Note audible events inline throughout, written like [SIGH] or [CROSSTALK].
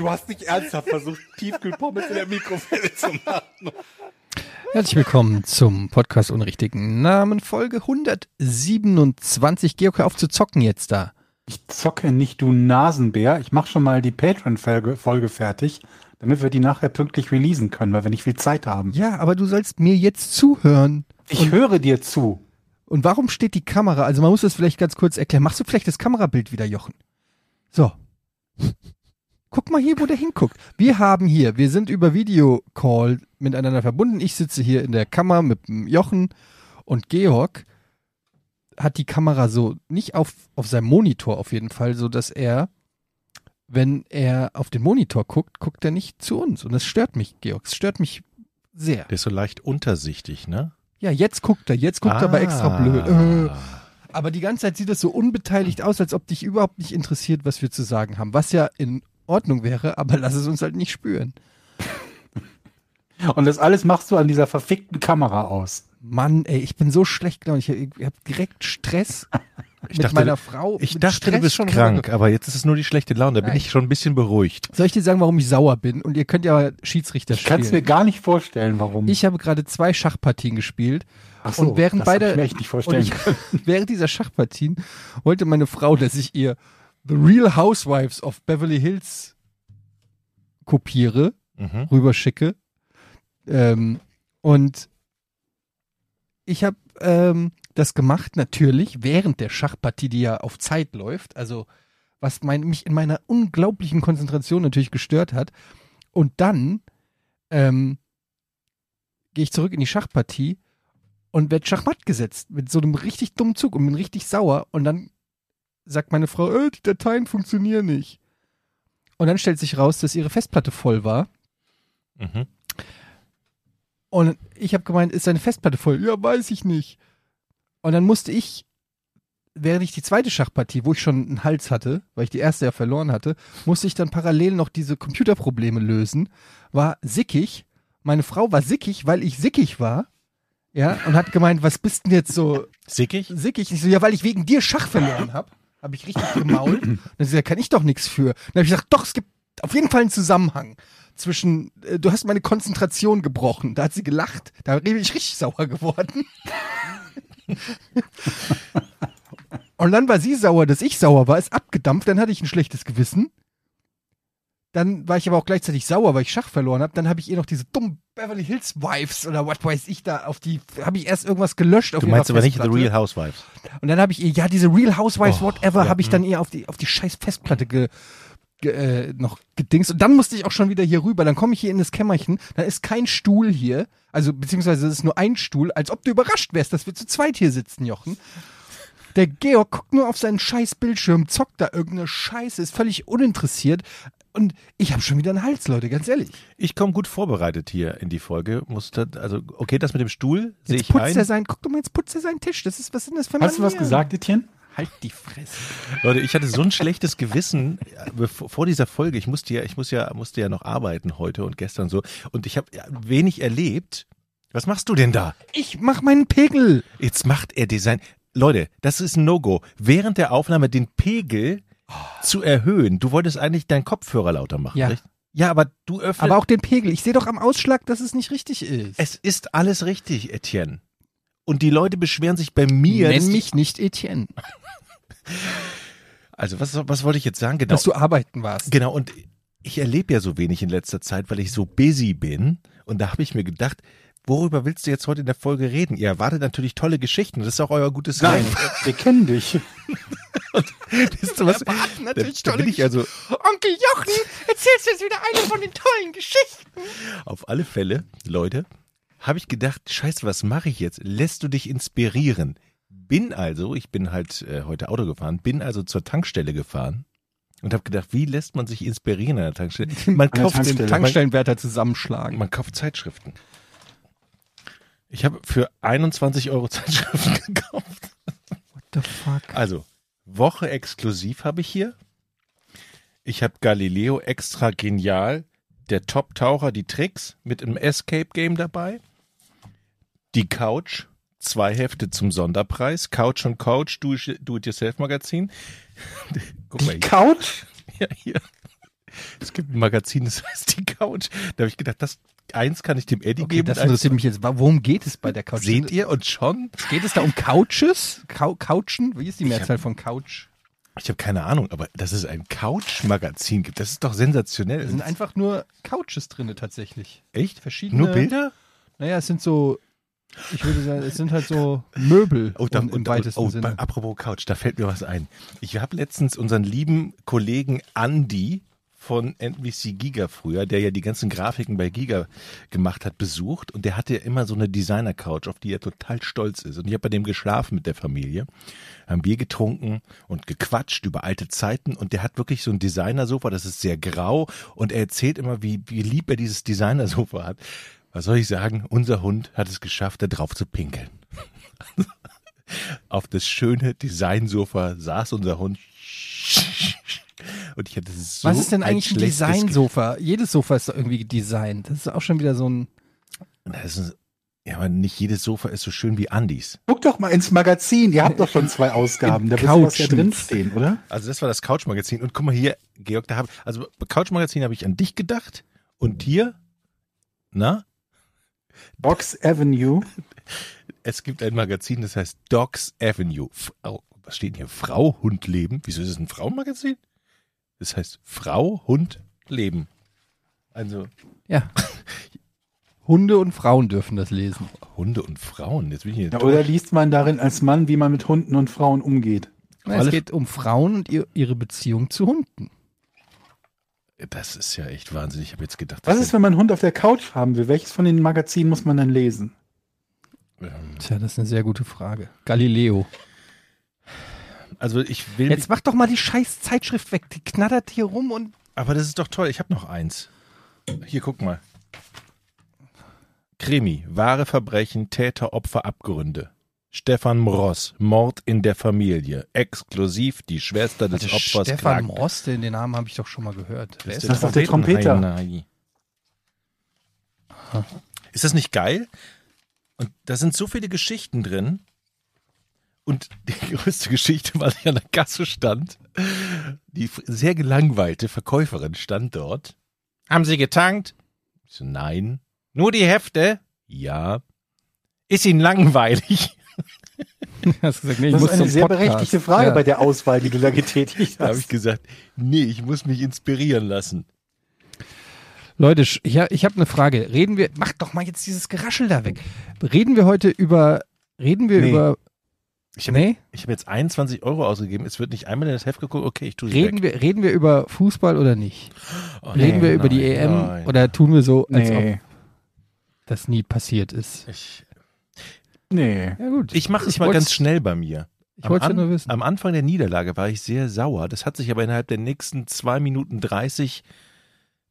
Du hast nicht ernsthaft versucht, Tiefkühlpommes in der Mikrowelle zu machen. Herzlich willkommen zum Podcast ohne richtigen Namen, Folge 127. Georg, hör auf zu zocken jetzt da. Ich zocke nicht, du Nasenbär. Ich mache schon mal die Patreon-Folge Folge fertig, damit wir die nachher pünktlich releasen können, weil wir nicht viel Zeit haben. Ja, aber du sollst mir jetzt zuhören. Ich höre dir zu. Und warum steht die Kamera? Also man muss das vielleicht ganz kurz erklären. Machst du vielleicht das Kamerabild wieder, Jochen? So. Guck mal hier, wo der hinguckt. Wir haben hier, wir sind über Videocall miteinander verbunden. Ich sitze hier in der Kammer mit Jochen und Georg hat die Kamera so nicht auf, auf seinem Monitor auf jeden Fall, so dass er, wenn er auf den Monitor guckt, guckt er nicht zu uns. Und das stört mich, Georg. Es stört mich sehr. Der ist so leicht untersichtig, ne? Ja, jetzt guckt er, jetzt guckt er aber extra blöd. Äh. Aber die ganze Zeit sieht das so unbeteiligt aus, als ob dich überhaupt nicht interessiert, was wir zu sagen haben. Was ja in Ordnung wäre, aber lass es uns halt nicht spüren. Und das alles machst du an dieser verfickten Kamera aus. Mann, ey, ich bin so schlecht gelaunt. Ich, ich habe direkt Stress [LAUGHS] mit dachte, meiner Frau. Ich mit dachte, Stress du bist schon krank, aber jetzt ist es nur die schlechte Laune. Da bin Nein. ich schon ein bisschen beruhigt. Soll ich dir sagen, warum ich sauer bin? Und ihr könnt ja Schiedsrichter Ich kann es mir spielen. gar nicht vorstellen, warum. Ich habe gerade zwei Schachpartien gespielt Ach so, und während das beide ich mir echt nicht vorstellen ich, [LAUGHS] während dieser Schachpartien wollte meine Frau, dass ich ihr The Real Housewives of Beverly Hills kopiere, Mhm. rüberschicke. Ähm, und ich habe ähm, das gemacht, natürlich, während der Schachpartie, die ja auf Zeit läuft. Also, was mein, mich in meiner unglaublichen Konzentration natürlich gestört hat. Und dann ähm, gehe ich zurück in die Schachpartie und werde Schachmatt gesetzt mit so einem richtig dummen Zug und bin richtig sauer. Und dann sagt meine Frau, äh, die Dateien funktionieren nicht. Und dann stellt sich raus, dass ihre Festplatte voll war. Mhm. Und ich habe gemeint, ist deine Festplatte voll? Ja, weiß ich nicht. Und dann musste ich, während ich die zweite Schachpartie, wo ich schon einen Hals hatte, weil ich die erste ja verloren hatte, musste ich dann parallel noch diese Computerprobleme lösen. War sickig. Meine Frau war sickig, weil ich sickig war. Ja, und hat gemeint, was bist denn jetzt so Sickig? sickig? Ich so, ja, weil ich wegen dir Schach verloren habe. Habe ich richtig gemault. Und [CLEARS THROAT] dann sie, da kann ich doch nichts für. Dann habe ich gesagt, doch, es gibt auf jeden Fall einen Zusammenhang zwischen, äh, du hast meine Konzentration gebrochen. Da hat sie gelacht. Da bin ich richtig sauer geworden. [LAUGHS] Und dann war sie sauer, dass ich sauer war, ist abgedampft, dann hatte ich ein schlechtes Gewissen. Dann war ich aber auch gleichzeitig sauer, weil ich Schach verloren habe. Dann habe ich ihr noch diese dummen Beverly Hills Wives oder was weiß ich da auf die, habe ich erst irgendwas gelöscht auf Du meinst aber nicht The. Real Housewives. Und dann habe ich ihr, ja, diese Real Housewives, Oh, whatever, ja, habe ich dann ihr auf die, auf die scheiß Festplatte ge, ge, äh, noch gedingst. Und dann musste ich auch schon wieder hier rüber. Dann komme ich hier in das Kämmerchen, da ist kein Stuhl hier. Also, beziehungsweise es ist nur ein Stuhl, als ob du überrascht wärst, dass wir zu zweit hier sitzen, Jochen. Der Georg guckt nur auf seinen scheiß Bildschirm, zockt da irgendeine Scheiße, ist völlig uninteressiert. Und ich habe schon wieder einen Hals, Leute, ganz ehrlich. Ich komme gut vorbereitet hier in die Folge. Musste, also, okay, das mit dem Stuhl sehe Jetzt ich putzt er ein. sein, guck doch mal, jetzt putzt er seinen Tisch. Das ist, was sind das für Hast du was Manieren? gesagt, Etienne? Halt die Fresse. Leute, ich hatte so ein schlechtes Gewissen äh, vor dieser Folge. Ich musste ja, ich muss ja, musste ja noch arbeiten heute und gestern so. Und ich habe wenig erlebt. Was machst du denn da? Ich mach meinen Pegel. Jetzt macht er Design. Leute, das ist ein No-Go. Während der Aufnahme den Pegel zu erhöhen. Du wolltest eigentlich deinen Kopfhörer lauter machen, Ja. richtig? Ja, aber du öffnest. Aber auch den Pegel. Ich sehe doch am Ausschlag, dass es nicht richtig ist. es ist alles richtig, Etienne. Und die Leute beschweren sich bei mir. Nenn mich nicht Etienne, [LAUGHS] Also, was, was wollte ich jetzt sagen? Genau. dass du arbeiten warst. Genau, und ich erlebe ja so wenig in letzter Zeit, weil ich so busy bin. Und da habe ich mir gedacht, worüber willst du jetzt heute in der Folge reden? Ihr erwartet natürlich tolle Geschichten. Das ist auch euer gutes Nein, Recht. wir kennen dich. [LAUGHS] Wisst ihr was? erwarten natürlich da, da bin ich also Onkel Jochen, erzählst du jetzt wieder eine von den tollen Geschichten? auf alle Fälle, Leute, habe ich gedacht, scheiße, was mache ich jetzt? Lässt du dich inspirieren? Bin also, ich bin halt äh, heute Auto gefahren, bin also zur Tankstelle gefahren und habe gedacht, wie lässt man sich inspirieren an der Tankstelle? [LAUGHS] Man kauft, Tankstelle. Den Tankstellenwärter zusammenschlagen. man kauft Zeitschriften. Ich habe für 21 Euro Zeitschriften [LAUGHS] gekauft. What the fuck? Also, Woche exklusiv habe ich hier. Ich habe Galileo extra genial, der Top-Taucher, die Tricks mit einem Escape-Game dabei. Die Couch, zwei Hefte zum Sonderpreis. Couch und Couch, Do- Do-It-Yourself-Magazin. [LAUGHS] Guck mal, Die hier. Couch? Ja, hier. Es gibt ein Magazin, das [LAUGHS] heißt die Couch. Da habe ich gedacht, das eins kann ich dem Eddie Okay, geben. das interessiert mich jetzt. Worum geht es bei der Couch? Seht ihr und schon? Geht es da um Couches? Cou Couchen? Wie ist die Mehrzahl von Couch? Ich habe keine Ahnung, aber dass es ein Couch-Magazin gibt, das ist doch sensationell. Da sind einfach nur Couches drinne tatsächlich. Echt? Verschiedene. Nur Bilder? Naja, es sind so, ich würde sagen, es sind halt so Möbel Oh, da, im, und, weitesten oh, Sinne. apropos Couch, da fällt mir was ein. Ich habe letztens unseren lieben Kollegen Andy von NBC Giga früher, der ja die ganzen Grafiken bei Giga gemacht hat, besucht und der hatte ja immer so eine Designer-Couch, auf die er total stolz ist. Und ich habe bei dem geschlafen mit der Familie, haben Bier getrunken und gequatscht über alte Zeiten und der hat wirklich so ein Designer-Sofa, das ist sehr grau und er erzählt immer, wie, wie lieb er dieses Designer-Sofa hat. Was soll ich sagen? Unser Hund hat es geschafft, da drauf zu pinkeln. [LAUGHS] Auf das schöne Designsofa saß unser Hund. Und ich hatte so Was ist denn eigentlich ein schlechtes Designsofa? Jedes Sofa ist doch irgendwie designt. Das ist auch schon wieder so ein. Ist, ja, aber nicht jedes Sofa ist so schön wie Andys. Guck doch mal ins Magazin. Ihr habt doch schon zwei [LAUGHS] Ausgaben. Da wird was ja drinstehen, oder? Also das war das Couch-Magazin. Und guck mal hier, Georg, da habe also Couch-Magazin habe ich an dich gedacht. Und hier, na, Box Avenue. es gibt ein Magazin, das heißt Dogs Avenue. Frau, was steht denn hier? Frau, Hund, Leben. Wieso ist es ein Frauenmagazin? Das heißt Frau, Hund, Leben. Also Ja. [LAUGHS] Hunde und Frauen dürfen das lesen. Hunde und Frauen. Jetzt bin ich hier Ja, oder liest man darin als Mann, wie man mit Hunden und Frauen umgeht? Na, es geht um Frauen und ihr, ihre Beziehung zu Hunden. Das ist ja echt wahnsinnig. Ich habe jetzt gedacht, Was ist, wenn man einen Hund auf der Couch haben will? Welches von den Magazinen muss man dann lesen? ähm, Tja, das ist eine sehr gute Frage. Galileo. Also ich will, Jetzt mach doch mal die scheiß Zeitschrift weg. Die knattert hier rum und. aber das ist doch toll. Ich habe noch eins. Hier guck mal. Krimi, wahre Verbrechen, Täter, Opfer, Abgründe. Stefan Mross, Mord in der Familie. Exklusiv die Schwester des Warte, Opfers Stefan klagt. Ross, den, den Namen habe ich doch schon mal gehört. Wer ist Das ist doch der Trompeter. Ist das nicht geil? Und da sind so viele Geschichten drin. Und die [LAUGHS] größte Geschichte, weil ich an der Kasse stand, die sehr gelangweilte Verkäuferin stand dort. Haben Sie getankt? Ich so, nein. Nur die Hefte? Ja. Ist Ihnen langweilig? [LAUGHS] Hast gesagt, nee, ich Das muss ist eine sehr Podcast. berechtigte Frage Ja. bei der Auswahl, die du da getätigt Da habe hast. ich gesagt, nee, ich muss mich inspirieren lassen. Leute, ich, ich habe eine Frage. Reden wir, mach doch mal jetzt dieses Geraschel da weg. Reden wir heute über, reden wir Nee. über, Ich habe nee, ich hab jetzt 21 Euro ausgegeben. Es wird nicht einmal in das Heft geguckt. Okay, ich tue es reden weg. wir, reden wir über Fußball oder nicht? Oh, Reden nee, wir über die nein, EM nein. oder tun wir so, als ob Nee, das nie passiert ist? Ich, nee. Ja gut. ich mache es mal ganz schnell bei mir. Ich Am wollte ja An- nur wissen. Am Anfang der Niederlage war ich sehr sauer. Das hat sich aber innerhalb der nächsten zwei Minuten 30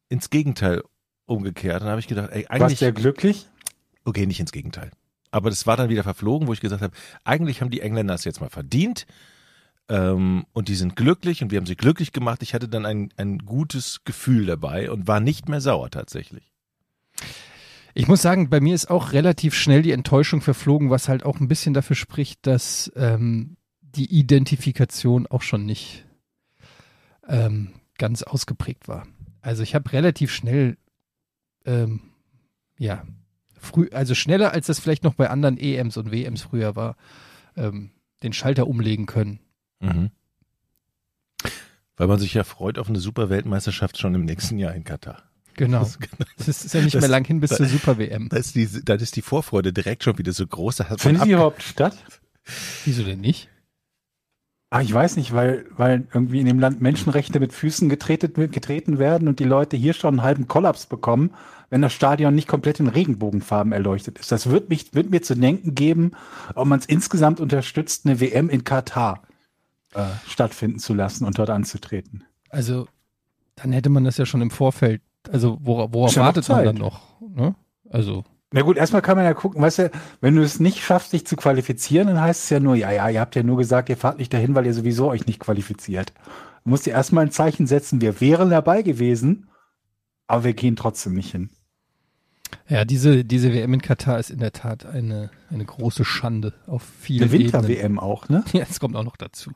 ins Gegenteil umgekehrt. Dann habe ich gedacht, ey, Warst eigentlich. du ja glücklich? Okay, nicht ins Gegenteil. Aber das war dann wieder verflogen, wo ich gesagt habe, eigentlich haben die Engländer es jetzt mal verdient. Ähm, und die sind glücklich und wir haben sie glücklich gemacht. Ich hatte dann ein, ein gutes Gefühl dabei und war nicht mehr sauer tatsächlich. Ich muss sagen, bei mir ist auch relativ schnell die Enttäuschung verflogen, was halt auch ein bisschen dafür spricht, dass ähm, die Identifikation auch schon nicht ähm, ganz ausgeprägt war. Also ich habe relativ schnell, ähm, ja, früh, also schneller als das vielleicht noch bei anderen EMs und WMs früher war, ähm, den Schalter umlegen können. Mhm. Weil man sich ja freut auf eine super Weltmeisterschaft schon im nächsten Jahr in Katar. Genau. Das, Das ist ja nicht Das- mehr lang hin bis das- zur Super WM. da, ist die, da ist die Vorfreude direkt schon wieder so groß. Da Findet die überhaupt statt? Wieso denn nicht? Ah, ich weiß nicht, weil, weil irgendwie in dem Land Menschenrechte mit Füßen getreten, getreten werden und die Leute hier schon einen halben Kollaps bekommen, wenn das Stadion nicht komplett in Regenbogenfarben erleuchtet ist. Das wird, mich, wird mir zu denken geben, ob man es insgesamt unterstützt, eine WM in Katar äh, stattfinden zu lassen und dort anzutreten. Also, dann hätte man das ja schon im Vorfeld, also wora- worauf noch wartet man dann noch? Ne? Also, Na gut, erstmal kann man ja gucken, weißt du, wenn du es nicht schaffst, dich zu qualifizieren, dann heißt es ja nur, ja, ja, ihr habt ja nur gesagt, ihr fahrt nicht dahin, weil ihr sowieso euch nicht qualifiziert. Du musst dir erstmal ein Zeichen setzen, wir wären dabei gewesen, aber wir gehen trotzdem nicht hin. Ja, diese, diese WM in Katar ist in der Tat eine, eine große Schande auf vielen Eine. Winter-WM auch, ne? [LAUGHS] Ja, es kommt auch noch dazu.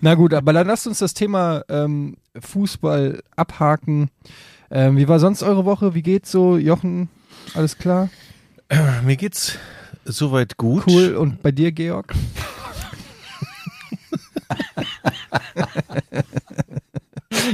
Na gut, aber dann lasst uns das Thema ähm, Fußball abhaken. Ähm, wie war sonst eure Woche? Wie geht's so? Jochen, alles klar? Mir geht's soweit gut. Cool. Und bei dir, Georg? [LAUGHS]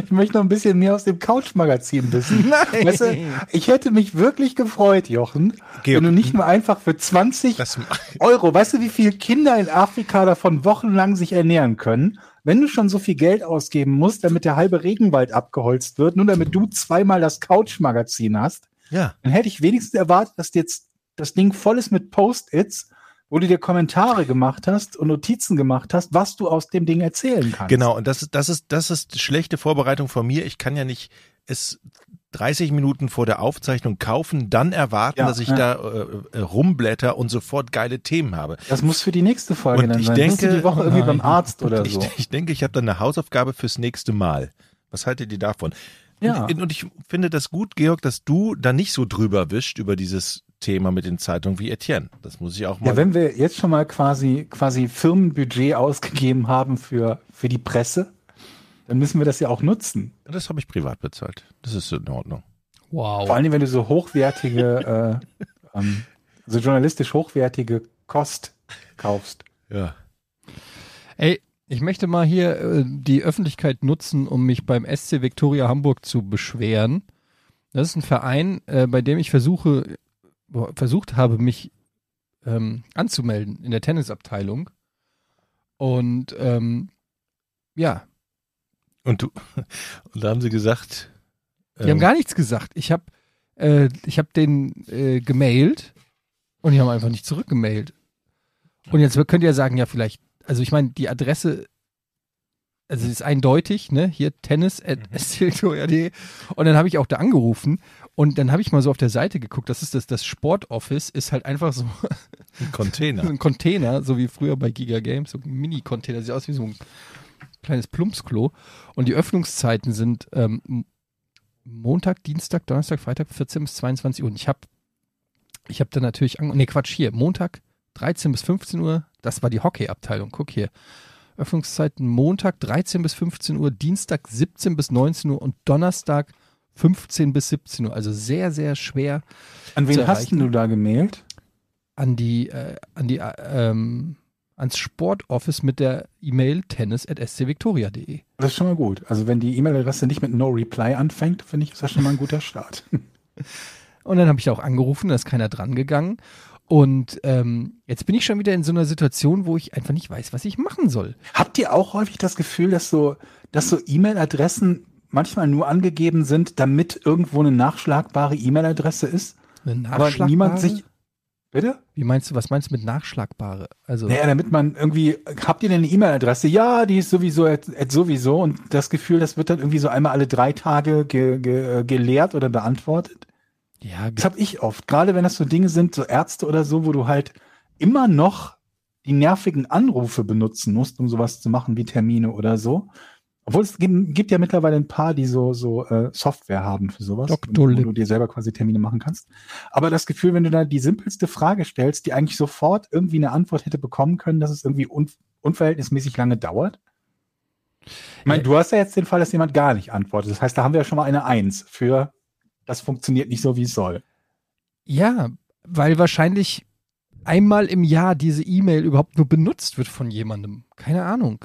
Ich möchte noch ein bisschen mehr aus dem Couch-Magazin wissen. [LAUGHS] Nein. Weißt du, ich hätte mich wirklich gefreut, Jochen, Georg, wenn du nicht nur einfach für 20 Das, Euro, weißt du, wie viele Kinder in Afrika davon wochenlang sich ernähren können? Wenn du schon so viel Geld ausgeben musst, damit der halbe Regenwald abgeholzt wird, nur damit du zweimal das Couch-Magazin hast, ja. dann hätte ich wenigstens erwartet, dass jetzt das Ding voll ist mit Post-its, wo du dir Kommentare gemacht hast und Notizen gemacht hast, was du aus dem Ding erzählen kannst. Genau, und das ist, das ist, das ist schlechte Vorbereitung von mir. Ich kann ja nicht es 30 Minuten vor der Aufzeichnung kaufen, dann erwarten, Ja, dass ich ja. da äh, äh, rumblätter und sofort geile Themen habe. Das muss für die nächste Folge Und dann ich sein. Bist denke- die Woche irgendwie Nein. beim Arzt oder ich, so. ich denke, ich habe dann eine Hausaufgabe fürs nächste Mal. Was haltet ihr davon? Ja. Und, und ich finde das gut, Georg, dass du da nicht so drüber wischt über dieses Thema mit den Zeitungen wie Etienne. Das muss ich auch mal. Ja, wenn wir jetzt schon mal quasi, quasi Firmenbudget ausgegeben haben für, für die Presse, dann müssen wir das ja auch nutzen. das habe ich privat bezahlt. Das ist in Ordnung. Wow. Vor allem, wenn du so hochwertige, [LAUGHS] äh, ähm, so journalistisch hochwertige Kost kaufst. Ja. Ey, ich möchte mal hier äh, die Öffentlichkeit nutzen, um mich beim SC Viktoria Hamburg zu beschweren. Das ist ein Verein, äh, bei dem ich versuche, versucht habe, mich ähm, anzumelden in der Tennisabteilung. Und ähm, ja, Und du, [LAUGHS] und da haben sie gesagt, die haben gar nichts gesagt. Ich habe äh, ich hab den äh, gemailt und die haben einfach nicht zurückgemailt. Und jetzt könnt ihr ja sagen, ja, vielleicht, also ich meine, die Adresse, also ist eindeutig, ne? Hier tennis at stiltoria.de. Und dann habe ich auch da angerufen und dann habe ich mal so auf der Seite geguckt, das ist das, das Sportoffice, ist halt einfach so ein Container. so [LAUGHS] ein Container, so wie früher bei Giga Games, so ein Mini-Container, sieht aus wie so ein kleines Plumpsklo. Und die Öffnungszeiten sind ähm, Montag, Dienstag, Donnerstag, Freitag, 14 bis 22 Uhr. Und ich habe ich hab dann natürlich, nee, Quatsch, hier, Montag 13 bis 15 Uhr, das war die Hockey-Abteilung, guck hier. Öffnungszeiten Montag 13 bis 15 Uhr, Dienstag 17 bis 19 Uhr und Donnerstag 15 bis 17 Uhr. Also sehr, sehr schwer An wen hast du da gemailt? an die, äh, an die, äh, ähm, ans Sportoffice mit der E-Mail tennis.scvictoria.de. Das ist schon mal gut. Also wenn die E-Mail-Adresse nicht mit No Reply anfängt, finde ich, ist das schon mal ein guter Start. [LAUGHS] Und dann habe ich auch angerufen, da ist keiner dran gegangen. Und ähm, jetzt bin ich schon wieder in so einer Situation, wo ich einfach nicht weiß, was ich machen soll. Habt ihr auch häufig das Gefühl, dass so, dass so E-Mail-Adressen manchmal nur angegeben sind, damit irgendwo eine nachschlagbare E-Mail-Adresse ist? Eine Aber niemand sich. nachschlagbare? Bitte? Wie meinst du, was meinst du mit nachschlagbare? Also, Naja, damit man irgendwie, habt ihr denn eine E-Mail-Adresse? Ja, die ist sowieso at, at sowieso und das Gefühl, das wird dann irgendwie so einmal alle drei Tage ge, ge, geleert oder beantwortet. ja, Das habe ich oft. Gerade wenn das so Dinge sind, so Ärzte oder so, wo du halt immer noch die nervigen Anrufe benutzen musst, um sowas zu machen wie Termine oder so. Obwohl es gibt, gibt ja mittlerweile ein paar, die so, so äh, Software haben für sowas, wo du dir selber quasi Termine machen kannst. Aber das Gefühl, wenn du da die simpelste Frage stellst, die eigentlich sofort irgendwie eine Antwort hätte bekommen können, dass es irgendwie un unverhältnismäßig lange dauert. Ich meine, Ja. du hast ja jetzt den Fall, dass jemand gar nicht antwortet. Das heißt, da haben wir ja schon mal eine Eins für, das funktioniert nicht so, wie es soll. Ja, weil wahrscheinlich einmal im Jahr diese E-Mail überhaupt nur benutzt wird von jemandem. Keine Ahnung.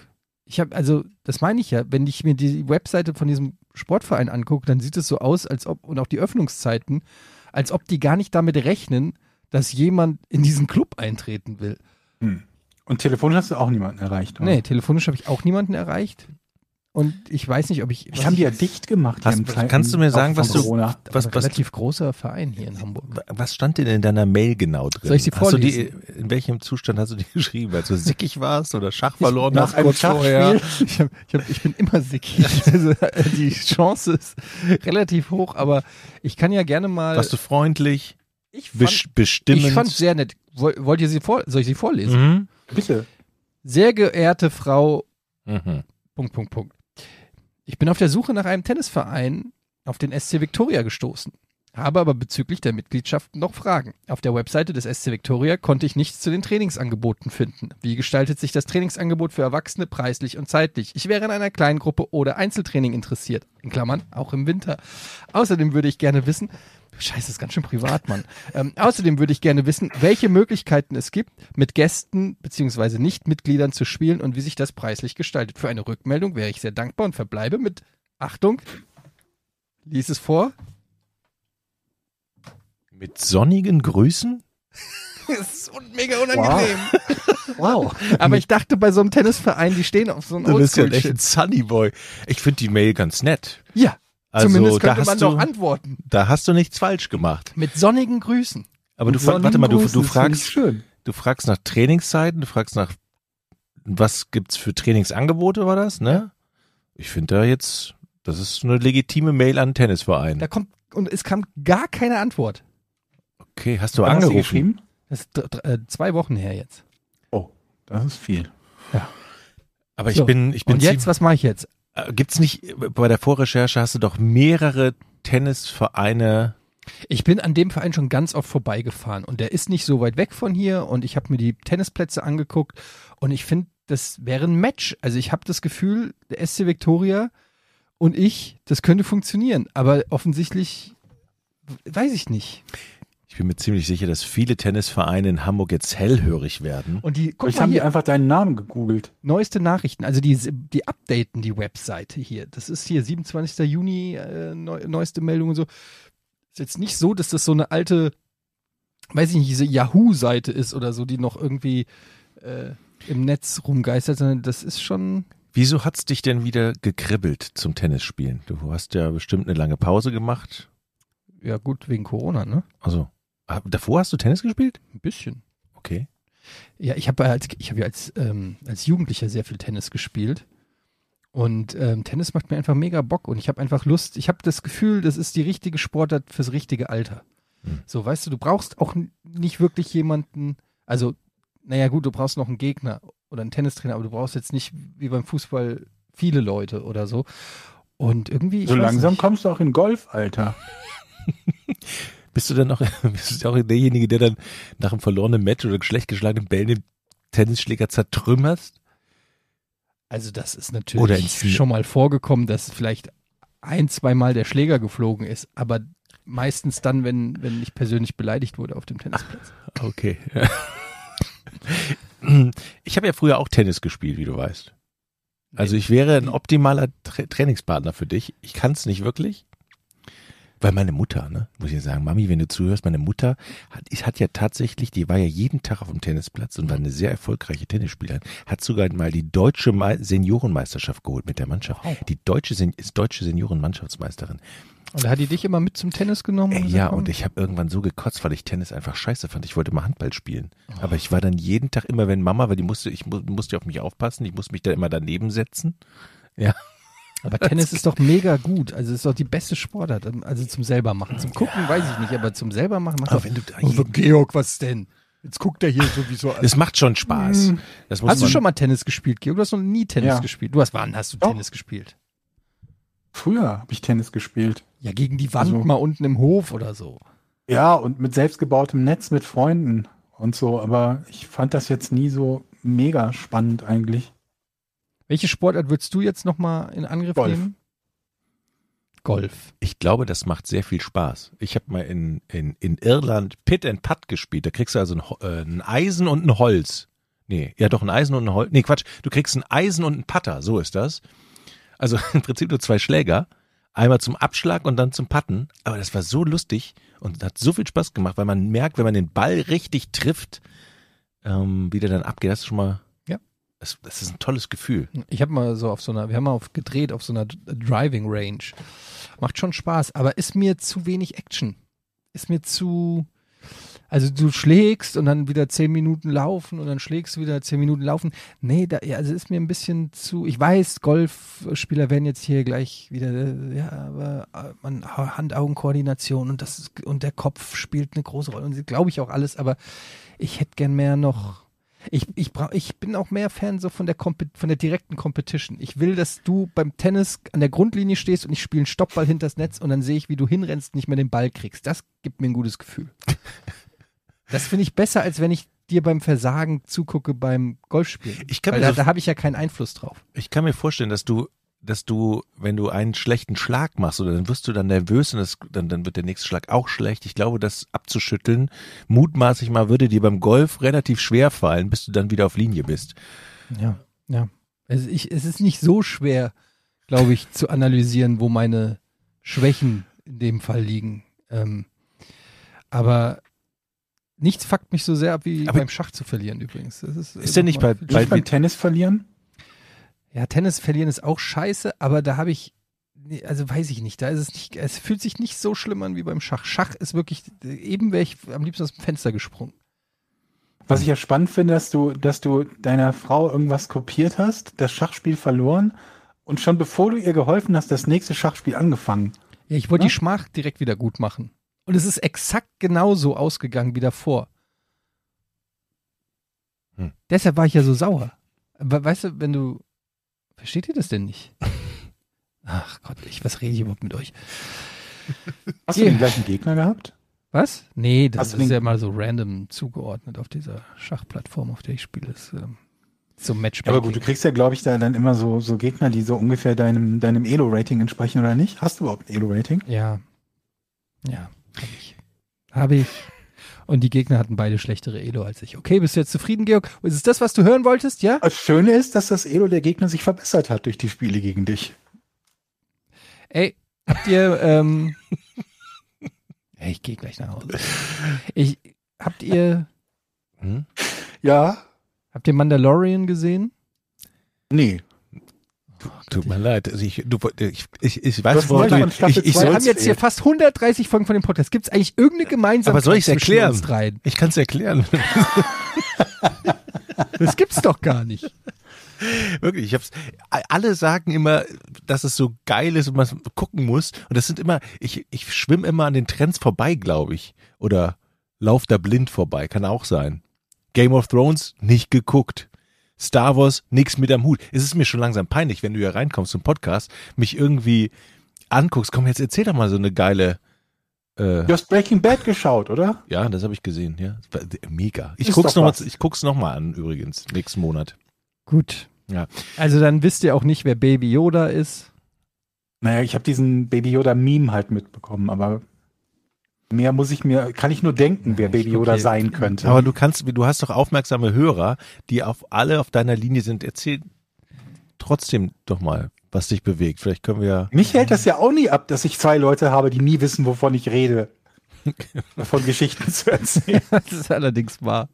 Ich habe, also, das meine ich ja, wenn ich mir die Webseite von diesem Sportverein angucke, dann sieht es so aus, als ob, und auch die Öffnungszeiten, als ob die gar nicht damit rechnen, dass jemand in diesen Club eintreten will. Und telefonisch hast du auch niemanden erreicht, oder? Nee, telefonisch habe ich auch niemanden erreicht. Und ich weiß nicht, ob ich. Ich haben die ja dicht gemacht. Hast- kannst du mir sagen, was du- Corona. Was, ein was, relativ großer Verein hier in Hamburg. was stand denn in deiner Mail genau drin? Soll ich sie hast du die, vorlesen? in welchem Zustand hast du die [LAUGHS] geschrieben? Als du sickig warst oder Schach verloren Nach hast einem kurz vorher? Schachspiel. Ich, hab, ich, hab, ich bin immer sickig. [LAUGHS] Also, die Chance ist relativ hoch, aber ich kann ja gerne mal. Warst du freundlich? Ich fand, bestimmend. ich fand sehr nett. Woll- Wollt ihr sie vor, soll ich sie vorlesen? mhm. Bitte. Sehr geehrte Frau Mhm. Punkt, Punkt, Punkt. Ich bin auf der Suche nach einem Tennisverein auf den SC Victoria gestoßen. Habe aber bezüglich der Mitgliedschaften noch Fragen. Auf der Webseite des SC Victoria konnte ich nichts zu den Trainingsangeboten finden. Wie gestaltet sich das Trainingsangebot für Erwachsene preislich und zeitlich? Ich wäre in einer kleinen Gruppe oder Einzeltraining interessiert. In Klammern, auch im Winter. Außerdem würde ich gerne wissen, Scheiße, das ist ganz schön privat, Mann. Ähm, außerdem würde ich gerne wissen, welche Möglichkeiten es gibt, mit Gästen bzw. Nichtmitgliedern zu spielen und wie sich das preislich gestaltet. Für eine Rückmeldung wäre ich sehr dankbar und verbleibe mit Achtung. Lies es vor. Mit sonnigen Grüßen? [LAUGHS] Das ist mega unangenehm. Wow. [LAUGHS] Aber ich dachte bei so einem Tennisverein, die stehen auf so einem Du bist ja echt ein Oldschool-Shit. Sunnyboy. Ich finde die Mail ganz nett. Ja, Also, zumindest da könnte man hast doch du, antworten. da hast du nichts falsch gemacht. Mit sonnigen Grüßen. Aber du, Mit warte mal, du, du ich fragst, schön. du fragst nach Trainingszeiten, du fragst nach, was gibt's für Trainingsangebote, war das, ne? Ich finde da jetzt, das ist eine legitime Mail an den Tennisverein. Da kommt, und es kam gar keine Antwort. Okay, hast du Wann hast du angerufen? geschrieben? Das ist äh, zwei Wochen her jetzt. Oh, das ist viel. Aber ich So. bin, ich bin Und jetzt, was mache ich jetzt? Äh, Gibt's nicht, bei der Vorrecherche hast du doch mehrere Tennisvereine. Ich bin an dem Verein schon ganz oft vorbeigefahren und der ist nicht so weit weg von hier und ich habe mir die Tennisplätze angeguckt und ich finde, das wäre ein Match. Also ich habe das Gefühl, der SC Victoria und ich, das könnte funktionieren, aber offensichtlich weiß ich nicht. Ich bin mir ziemlich sicher, dass viele Tennisvereine in Hamburg jetzt hellhörig werden. Und die, guck Vielleicht mal haben die hier, einfach deinen Namen gegoogelt. neueste Nachrichten, also die, die updaten die Webseite hier. Das ist hier 27. Juni, äh, neu, neueste Meldung und so. Ist jetzt nicht so, dass das so eine alte, weiß ich nicht, diese Yahoo-Seite ist oder so, die noch irgendwie äh, im Netz rumgeistert, sondern das ist schon. Wieso hat's dich denn wieder gekribbelt zum Tennisspielen? Du hast ja bestimmt eine lange Pause gemacht. Ja, gut, wegen Corona, ne? Also, davor hast du Tennis gespielt? Ein bisschen. Okay. Ja, ich habe als ich habe ja als ähm, als Jugendlicher sehr viel Tennis gespielt und ähm, Tennis macht mir einfach mega Bock und ich habe einfach Lust. Ich habe das Gefühl, das ist die richtige Sportart fürs richtige Alter. Hm. So, weißt du, du brauchst auch nicht wirklich jemanden. Also, naja, gut, du brauchst noch einen Gegner oder einen Tennistrainer, aber du brauchst jetzt nicht wie beim Fußball viele Leute oder so. Und irgendwie so langsam nicht, kommst du auch in Golfalter. [LAUGHS] Bist du dann noch, [LAUGHS] bist du auch derjenige, der dann nach einem verlorenen Match oder schlecht geschlagenen Bällen den Tennisschläger zertrümmerst? Also das ist natürlich schon mal vorgekommen, dass vielleicht ein, zweimal der Schläger geflogen ist, aber meistens dann, wenn, wenn ich persönlich beleidigt wurde auf dem Tennisplatz. Okay. [LAUGHS] Ich habe ja früher auch Tennis gespielt, wie du weißt. Also ich wäre ein optimaler Tra Trainingspartner für dich. Ich kann es nicht wirklich. Weil meine Mutter, ne, muss ich sagen, Mami, wenn du zuhörst, meine Mutter hat, ich hat ja tatsächlich, die war ja jeden Tag auf dem Tennisplatz und war eine sehr erfolgreiche Tennisspielerin, hat sogar mal die deutsche Me Seniorenmeisterschaft geholt mit der Mannschaft. Wow. Die deutsche, ist deutsche Seniorenmannschaftsmeisterin. Und da hat die dich immer mit zum Tennis genommen? Und ja, gesagt, und ich habe irgendwann so gekotzt, weil ich Tennis einfach scheiße fand. Ich wollte mal Handball spielen. Aber ich war dann jeden Tag immer, wenn Mama, weil die musste, ich mu musste auf mich aufpassen, ich musste mich da immer daneben setzen. Ja. [LAUGHS] Aber Tennis ist doch mega gut. Also ist doch die beste Sportart. Also zum selber machen. Zum Gucken weiß ich nicht, aber zum selber machen macht Aber wenn du da Oh, Georg, was denn? Jetzt guckt er hier sowieso an. es macht schon Spaß. Muss Hast du schon mal Tennis gespielt, Georg? Du hast noch nie Tennis Ja. gespielt. Du hast wann hast du Doch. Tennis gespielt? Früher habe ich Tennis gespielt. Ja, gegen die Wand Also- mal unten im Hof oder so. Ja, und mit selbstgebautem Netz mit Freunden und so. Aber ich fand das jetzt nie so mega spannend eigentlich. Welche Sportart würdest du jetzt nochmal in Angriff Golf. nehmen? Golf. ich glaube, das macht sehr viel Spaß. Ich habe mal in, in, in Irland Pit and Putt gespielt. Da kriegst du also ein, äh, ein Eisen und ein Holz. Nee, ja doch ein Eisen und ein Holz. Nee, Quatsch. Du kriegst ein Eisen und ein Putter. So ist das. Also [LAUGHS] im Prinzip nur zwei Schläger. Einmal zum Abschlag und dann zum Putten. Aber das war so lustig und hat so viel Spaß gemacht, weil man merkt, wenn man den Ball richtig trifft, ähm, wie der dann abgeht. Das ist schon mal. Das, das ist ein tolles Gefühl. Ich habe mal so auf so einer, wir haben mal auf, gedreht auf so einer Driving Range. Macht schon Spaß, aber ist mir zu wenig Action. Ist mir zu, Also du schlägst und dann wieder zehn Minuten laufen und dann schlägst du wieder zehn Minuten laufen. Nee, da, ja, also ist mir ein bisschen zu. Ich weiß, Golfspieler werden jetzt hier gleich wieder, ja, aber äh, man Hand-Augen-Koordination und das und der Kopf spielt eine große Rolle und glaube ich auch alles, aber ich hätte gern mehr noch. Ich, ich, ich bin auch mehr Fan so von der, von der direkten Competition. Ich will, dass du beim Tennis an der Grundlinie stehst und ich spiele einen Stoppball hinters Netz und dann sehe ich, wie du hinrennst und nicht mehr den Ball kriegst. Das gibt mir ein gutes Gefühl. [LAUGHS] Das finde ich besser, als wenn ich dir beim Versagen zugucke beim Golfspielen. Ich kann Weil mir da, so- da habe ich ja keinen Einfluss drauf. Ich kann mir vorstellen, dass du, dass du, wenn du einen schlechten Schlag machst, oder dann wirst du dann nervös und das, dann, dann wird der nächste Schlag auch schlecht. Ich glaube, das abzuschütteln, mutmaßlich mal, würde dir beim Golf relativ schwer fallen, bis du dann wieder auf Linie bist. Ja, ja. Also ich, es ist nicht so schwer, glaube ich, zu analysieren, wo meine Schwächen in dem Fall liegen. Ähm, aber nichts fuckt mich so sehr ab, wie Aber- beim Schach zu verlieren übrigens. Das ist Ist der nicht bei- bei- Tennis verlieren? Ja, Tennis verlieren ist auch scheiße, aber da habe ich, also weiß ich nicht, da ist es nicht, es fühlt sich nicht so schlimm an wie beim Schach. Schach ist wirklich, eben wäre ich am liebsten aus dem Fenster gesprungen. Was ich ja spannend finde, dass du, dass du deiner Frau irgendwas kopiert hast, das Schachspiel verloren und schon bevor du ihr geholfen hast, das nächste Schachspiel angefangen. Ja, ich wollte Ja? die Schmach direkt wieder gut machen. Und es ist exakt genauso ausgegangen wie davor. Hm. Deshalb war ich ja so sauer. Weißt du, wenn du, versteht ihr das denn nicht? [LAUGHS] Ach Gott, ich, was rede ich überhaupt mit euch? Hast du Ja. den gleichen Gegner gehabt? Was? Nee, das Hast du ist ja mal so random zugeordnet auf dieser Schachplattform, auf der ich spiele. Das, ähm, so Ja, Matchmaking. aber gut, du kriegst ja, glaube ich, da dann immer so, so Gegner, die so ungefähr deinem, deinem Elo-Rating entsprechen oder nicht? Hast du überhaupt ein Elo-Rating? Ja. Ja, habe ich. Habe ich. Und die Gegner hatten beide schlechtere Elo als ich. Okay, bist du jetzt zufrieden, Georg? Ist es das, was du hören wolltest? Ja? Das Schöne ist, dass das Elo der Gegner sich verbessert hat durch die Spiele gegen dich. Ey, habt ihr, ähm, [LAUGHS] ey, ich gehe gleich nach Hause. Ich, habt ihr, Hm? Ja? habt ihr Mandalorian gesehen? Nee. Tut mir leid. Also ich, du, ich, ich, ich weiß, worauf du, ich, ich, Wir haben jetzt hier fast 130 Folgen von dem Podcast. Gibt es eigentlich irgendeine Gemeinsamkeit Aber soll ich's zwischen erklären? ich kann es erklären. [LAUGHS] Das gibt's doch gar nicht. Wirklich, ich hab's. Alle sagen immer, dass es so geil ist und man gucken muss. Und das sind immer, ich, ich schwimme immer an den Trends vorbei, glaube ich. Oder lauf da blind vorbei, kann auch sein. Game of Thrones nicht geguckt. Star Wars nix mit am Hut. Es ist mir schon langsam peinlich, wenn du hier reinkommst zum Podcast, mich irgendwie anguckst. Komm, jetzt erzähl doch mal so eine geile. Äh, Du hast Breaking Bad geschaut, oder? ja, das habe ich gesehen. Ja, mega. Ich Ist guck's doch noch mal, was. ich guck's noch mal an übrigens nächsten Monat. Gut. Ja. Also dann wisst ihr auch nicht, wer Baby Yoda ist. Naja, ich habe diesen Baby Yoda-Meme halt mitbekommen, aber mehr muss ich mir, kann ich nur denken, wer Baby Yoda hier- sein könnte. Aber du kannst, du hast doch aufmerksame Hörer, die auf alle auf deiner Linie sind. Erzähl trotzdem doch mal, was dich bewegt. Vielleicht können wir. Mich hält das ja auch nie ab, dass ich zwei Leute habe, die nie wissen, wovon ich rede. Von Geschichten zu erzählen. [LAUGHS] Das ist allerdings wahr.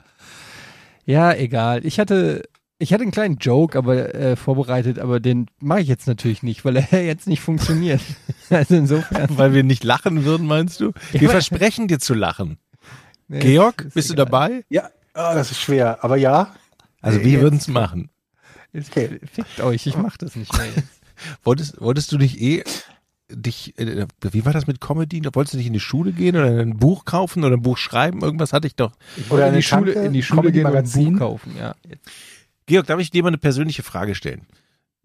Ja, egal. Ich hatte, ich hatte einen kleinen Joke aber äh, vorbereitet, aber den mache ich jetzt natürlich nicht, weil er [LAUGHS] jetzt nicht funktioniert. [LAUGHS] Also insofern. Weil wir nicht lachen würden, meinst du? Wir Ja. versprechen dir zu lachen. Nee, Georg, ist bist du egal. dabei? Ja, ah, das ist schwer, aber ja. Also Nee, wir jetzt- würden es machen. Ist- Okay. Fickt euch, ich mach das nicht mehr jetzt. [LAUGHS] Wolltest, wolltest du dich eh dich, äh, wie war das mit Comedy? Wolltest du nicht in die Schule gehen oder ein Buch kaufen oder ein Buch schreiben? Irgendwas hatte ich doch. Ich Oder in die Schule, in die Schule gehen und ein Buch kaufen, ja. Jetzt. Georg, darf ich dir mal eine persönliche Frage stellen?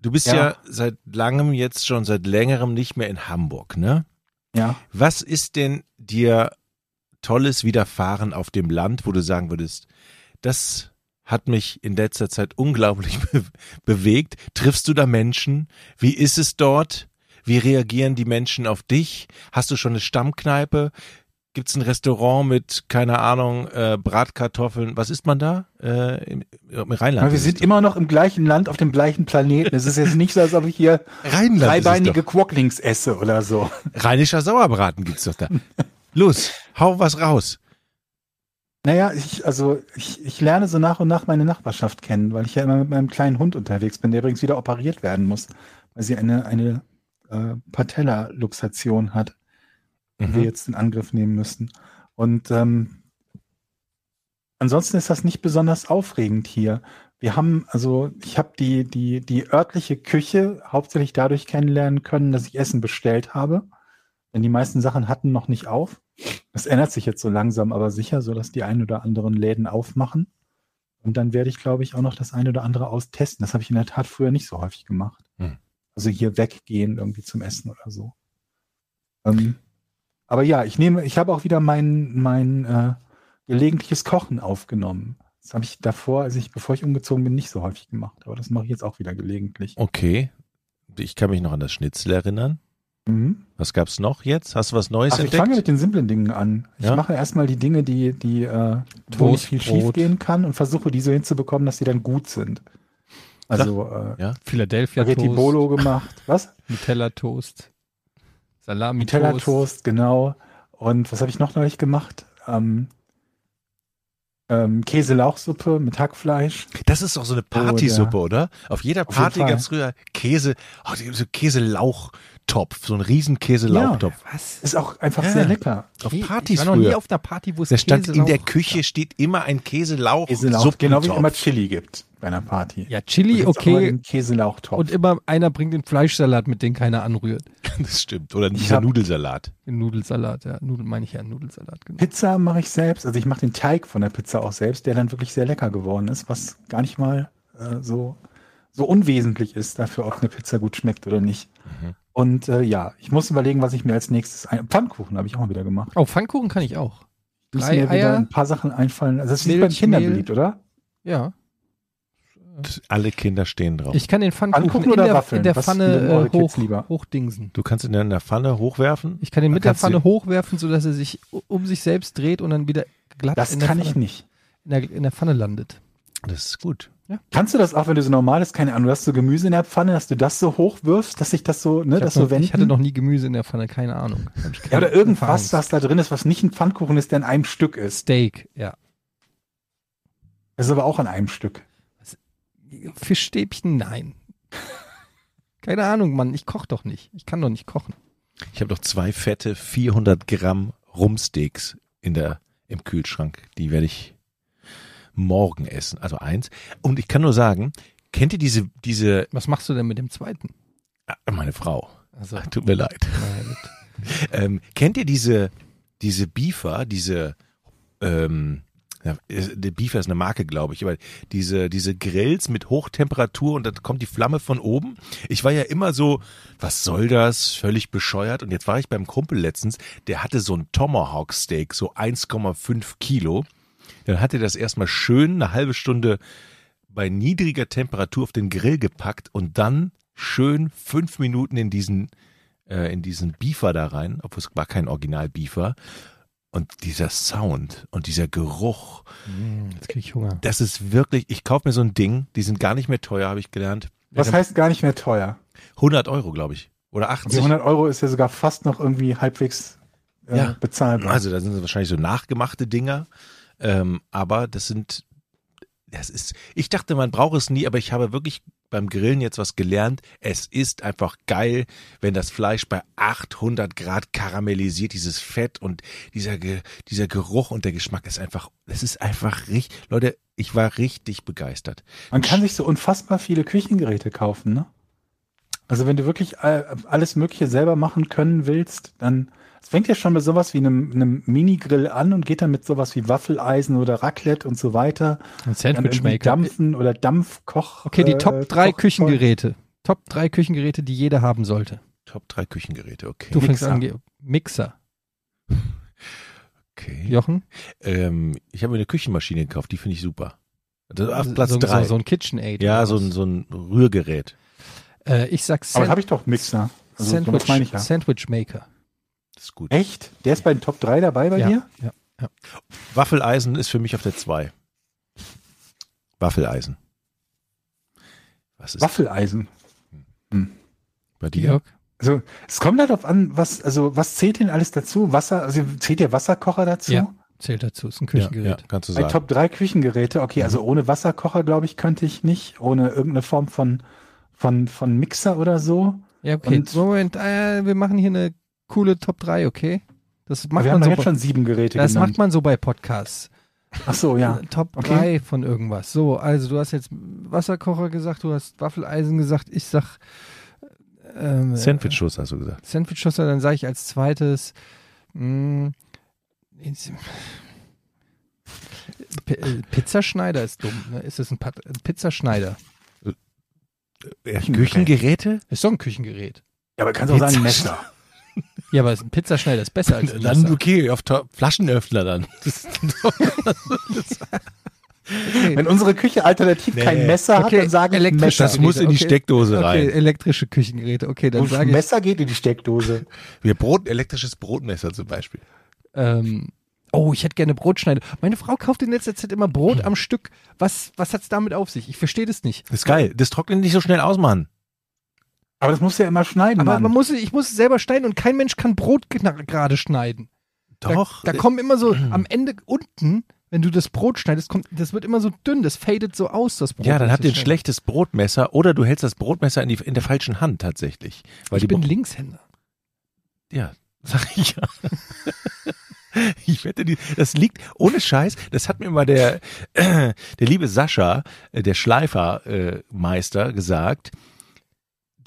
Du bist ja. Ja. seit langem jetzt schon seit längerem nicht mehr in Hamburg, ne? Ja. Was ist denn dir Tolles widerfahren auf dem Land, wo du sagen würdest, das hat mich in letzter Zeit unglaublich [LAUGHS] be bewegt. Triffst du da Menschen? Wie ist es dort? Wie reagieren die Menschen auf dich? Hast du schon eine Stammkneipe? Gibt's ein Restaurant mit, keine Ahnung, äh, Bratkartoffeln? Was isst man da? Äh, im, im Rheinland. Aber wir sind immer noch im gleichen Land, auf dem gleichen Planeten. Es ist jetzt nicht so, als ob ich hier. Rheinland dreibeinige. Quocklings esse oder so. Rheinischer Sauerbraten gibt's doch da. Los, hau was raus. Naja, ich, also ich, ich lerne so nach und nach meine Nachbarschaft kennen, weil ich ja immer mit meinem kleinen Hund unterwegs bin, der übrigens wieder operiert werden muss, weil sie eine, eine äh, Patella-Luxation hat, die wir Mhm. jetzt in Angriff nehmen müssen. Und ähm, ansonsten ist das nicht besonders aufregend hier. Wir haben, also ich habe die, die, die örtliche Küche hauptsächlich dadurch kennenlernen können, dass ich Essen bestellt habe. Denn die meisten Sachen hatten noch nicht auf. Das ändert sich jetzt so langsam, aber sicher, so dass die ein oder anderen Läden aufmachen. Und dann werde ich, glaube ich, auch noch das eine oder andere austesten. Das habe ich in der Tat früher nicht so häufig gemacht. Hm. Also hier weggehen irgendwie zum Essen oder so. Ähm, aber ja, ich nehme, ich habe auch wieder mein, mein äh, gelegentliches Kochen aufgenommen. Das habe ich davor, als ich, bevor ich umgezogen bin, nicht so häufig gemacht. Aber das mache ich jetzt auch wieder gelegentlich. Okay. Ich kann mich noch an das Schnitzel erinnern. Mhm. Was gab's noch jetzt? Hast du was Neues Ach, ich entdeckt? fange mit den simplen Dingen an. Ich Ja? mache erstmal die Dinge, die, die äh, wo nicht viel schief gehen kann und versuche die so hinzubekommen, dass sie dann gut sind. Also äh, ja. Philadelphia Spaghetti Toast, Bolo gemacht. Was? Nutella Toast, Salami Nutella Toast. Toast, genau. Und was habe ich noch neulich gemacht? Ähm, ähm, Käse-Lauchsuppe mit Hackfleisch. Das ist doch so eine Partysuppe, ja. oder? Auf jeder Party gab's früher Käse, oh, so Käselauchtopf, so ein riesen Käselauchtopf. Was? Ist auch einfach Ja. sehr lecker. Auf Partys ich war noch nie früher. auf einer Party, wo es Da stand in der Küche steht immer ein Käselauch. Suppentopf. genau wie es immer Chili gibt bei einer Party. Ja, Chili, okay. den Käselauchtopf. Und immer einer bringt den Fleischsalat, mit dem keiner anrührt. [LAUGHS] Das stimmt. Oder Ich dieser hab- Nudelsalat. Den Nudelsalat, ja. Nudel meine ich ja, Nudelsalat, genau. Pizza mache ich selbst. Also ich mache den Teig von der Pizza auch selbst, der dann wirklich sehr lecker geworden ist, was gar nicht mal äh, so, so unwesentlich ist dafür, ob eine Pizza gut schmeckt oder nicht. Mhm. Und äh, ja, ich muss überlegen, was ich mir als nächstes ein. Pfannkuchen habe ich auch mal wieder gemacht. Oh, Pfannkuchen kann ich auch. Müssen Drei mir wieder ein paar Sachen einfallen. Also das ist nicht bei Milch, Kindern beliebt, oder? Ja. Alle Kinder stehen drauf. Ich kann den Pfannkuchen, in oder der, Waffeln? in der Was Pfanne äh, hoch, lieber? hochdingsen. du kannst ihn in der Pfanne hochwerfen. Ich kann den mit der Pfanne hochwerfen, sodass er sich um sich selbst dreht und dann wieder glatt Das in, der kann Pfanne, ich nicht. in, der, in der Pfanne landet. Das ist gut. Kannst du das auch, wenn du so normales, keine Ahnung, du hast so Gemüse in der Pfanne, dass du das so hochwirfst, dass sich das so, ne, Ich, das so wenden? ich hatte noch nie Gemüse in der Pfanne, keine Ahnung. Keine ja, oder irgendwas, was da drin ist, was nicht ein Pfannkuchen ist, der in einem Stück ist. Steak, ja. Das ist aber auch an einem Stück. Fischstäbchen, nein. Keine Ahnung, Mann, ich koche doch nicht. Ich kann doch nicht kochen. Ich habe noch zwei fette 400 Gramm Rumsteaks in der, im Kühlschrank. Die werde ich morgen essen. Also eins. Und ich kann nur sagen, kennt ihr diese, diese, Was machst du denn mit dem zweiten? ah, meine Frau, Also, tut mir leid. [LAUGHS] Ähm, kennt ihr diese, diese Beefer, diese, ähm, ja, der Beefer ist eine Marke, glaube ich, aber diese, diese Grills mit Hochtemperatur und dann kommt die Flamme von oben. Ich war ja immer so, was soll das? Völlig bescheuert. Und jetzt war ich beim Kumpel letztens, der hatte so ein Tomahawk Steak, so 1,5 Kilo. Dann hat er das erstmal schön eine halbe Stunde bei niedriger Temperatur auf den Grill gepackt und dann schön fünf Minuten in diesen äh, in diesen Beefer da rein, obwohl es war kein Original-Beefer. Und dieser Sound und dieser Geruch, Mm, Jetzt krieg ich Hunger. das ist wirklich, ich kaufe mir so ein Ding, die sind gar nicht mehr teuer, habe ich gelernt. Was heißt gar nicht mehr teuer? 100 Euro, glaube ich. Oder Die 80. 100 Euro ist ja sogar fast noch irgendwie halbwegs äh, Ja. bezahlbar. Also da sind es wahrscheinlich so nachgemachte Dinger. Ähm, aber das sind, das ist, ich dachte, man braucht es nie, aber ich habe wirklich beim Grillen jetzt was gelernt. Es ist einfach geil, wenn das Fleisch bei 800 Grad karamellisiert, dieses Fett und dieser, dieser Geruch und der Geschmack ist einfach, es ist einfach richtig, Leute, ich war richtig begeistert. Man kann sich so unfassbar viele Küchengeräte kaufen, ne? Also wenn du wirklich alles Mögliche selber machen können willst, dann es fängt ja schon mit sowas wie einem, einem Minigrill an und geht dann mit sowas wie Waffeleisen oder Raclette und so weiter. Ein Sandwichmaker. Dampfen oder Dampfkoch. Okay, die äh, Top 3 Kochzeug. Küchengeräte. Top 3 Küchengeräte, die jeder haben sollte. Top 3 Küchengeräte, okay. Du fängst Mixer. an, Ge- Mixer. okay. Jochen? Ähm, ich habe mir eine Küchenmaschine gekauft, die finde ich super. Das auf Platz so, 3. So, so ein KitchenAid. ja, so ein, so ein Rührgerät. Äh, ich sag Aber Sand habe ich doch Mixer. Also, Sandwich, das meine ich ja. Sandwichmaker. Das ist gut. Echt? Der ist bei den Top 3 dabei bei Ja, dir? ja. Waffeleisen ist für mich auf der 2. Waffeleisen. Was ist Waffeleisen. bei dir? Georg? Also es kommt halt darauf an, was, also was zählt denn alles dazu? Wasser, also zählt der Wasserkocher dazu? Ja. Zählt dazu, ist ein Ja, ja, Küchengerät. kannst du Bei sagen. Top 3 Küchengeräte, okay, also ohne Wasserkocher, glaube ich, könnte ich nicht. Ohne irgendeine Form von, von, von Mixer oder so. Ja, okay. Und- Moment, äh, wir machen hier eine coole Top 3, okay? Das macht wir man haben so jetzt bei, schon sieben Geräte das genannt. macht man so bei Podcasts. Ach so, ja. [LAUGHS] Top Okay. 3 von irgendwas. So, also du hast jetzt Wasserkocher gesagt, du hast Waffeleisen gesagt, ich sag ähm, Sandwich-Schuss hast du gesagt. Sandwichschosser, dann sage ich als zweites mh, ins- P äh, Pizzaschneider ist dumm, ne? Ist es ein, Pat ein Pizzaschneider? Äh, Küchengeräte? Ist doch ein Küchengerät. Ja, aber kannst auch sagen Messer. [LAUGHS] Ja, aber ein Pizzaschneider ist besser als ein Dann Messer. okay, auf To- Flaschenöffner dann. [LAUGHS] Okay. Wenn unsere Küche alternativ Nee. kein Messer hat, Okay, dann sagen Messer. Das muss in die Okay. Steckdose Okay, rein. elektrische Küchengeräte. Okay, dann sage ich Messer geht in die Steckdose. Wir Brot, elektrisches Brotmesser zum Beispiel. Ähm, oh, ich hätte gerne Brotschneide. Meine Frau kauft in letzter Zeit immer. Brot am Stück. Was, was hat's damit auf sich? Ich verstehe das nicht. Das ist geil. Das trocknet nicht so schnell aus, Mann. Aber das musst du ja immer schneiden, Aber Mann. man muss, ich muss es selber schneiden und kein Mensch kann Brot gerade schneiden. Doch. Da, da kommen immer so [CLEARS THROAT] am Ende unten, wenn du das Brot schneidest, kommt, das wird immer so dünn, das fadet so aus, das Brot. ja, dann habt ihr ein schlechtes Brotmesser oder du hältst das Brotmesser in, die, in der falschen Hand tatsächlich. Weil Ich bin Bro- Linkshänder. Ja, [LAUGHS] sag ich ja. Ich wette, die, das liegt ohne Scheiß. Das hat mir mal der, äh, [CLEARS THROAT] der liebe Sascha, äh, der Schleifermeister, äh, gesagt,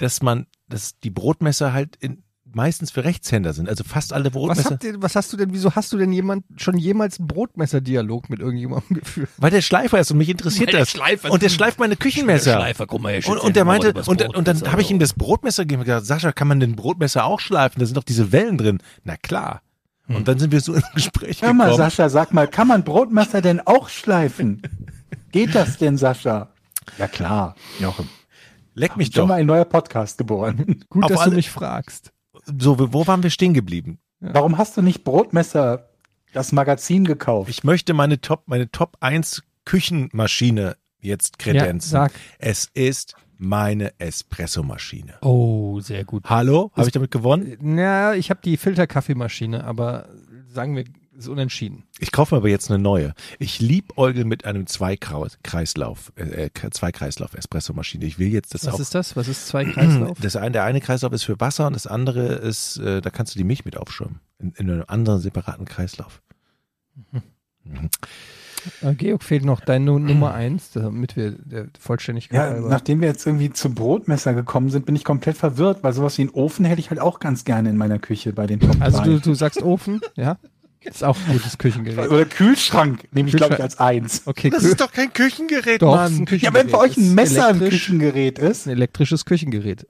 dass man, dass die Brotmesser halt in, meistens für Rechtshänder sind. Also fast alle Was, Brotmesser. habt ihr, was hast du denn, wieso hast du denn jemand, schon jemals einen Brotmesser-Dialog mit irgendjemandem [LAUGHS] geführt? weil der Schleifer ist und mich interessiert Weil der das. Schleifer und der schleift meine Küchenmesser. Schleifer, guck mal, hier Und, und der meinte, und, und dann habe ich ihm das Brotmesser gegeben und gesagt, Sascha, kann man den Brotmesser auch schleifen? Da sind doch diese Wellen drin. Na klar. Und dann sind wir so ins Gespräch Hör mal, gekommen. Sascha, sag mal, kann man Brotmesser denn auch schleifen? Geht das denn, Sascha? Ja klar, Jochen. Leck mich Schon doch. mal ein neuer Podcast geboren. [LAUGHS] Gut, Auf dass alle- du mich fragst. So, wo waren wir stehen geblieben? Warum hast du nicht Brotmesser, das Magazin gekauft? Ich möchte meine Top, meine Top 1 Küchenmaschine jetzt kredenzen. sag. Es ist meine Espressomaschine. Oh, sehr gut. Hallo? Habe ich damit gewonnen? Na, ich habe die Filterkaffeemaschine, aber sagen wir, ist unentschieden. Ich kaufe mir aber jetzt eine neue. Ich liebäugel mit einem Zweikreislauf, äh, äh, Zweikreislauf-Espressomaschine. Ich will jetzt das Was auch. ist das? Was ist Zweikreislauf? Das eine, der eine Kreislauf ist für Wasser und das andere ist, äh, da kannst du die Milch mit aufschäumen. In, in einem anderen separaten Kreislauf. Äh, Georg fehlt noch dein Nu- Nummer eins, damit wir der Vollständigkeit Ja, nachdem wir jetzt irgendwie zum Brotmesser gekommen sind, bin ich komplett verwirrt, weil sowas wie einen Ofen hätte ich halt auch ganz gerne in meiner Küche bei den Top Also 3. du, du sagst Ofen, ja? Das ist auch ein gutes Küchengerät. Oder Kühlschrank nehme ich, glaube ich, als eins. Okay, Das ist doch kein Küchengerät, doch, Mann. Küchengerät. Ja, wenn für euch ein Messer ein Küchengerät ist, ein elektrisches Küchengerät.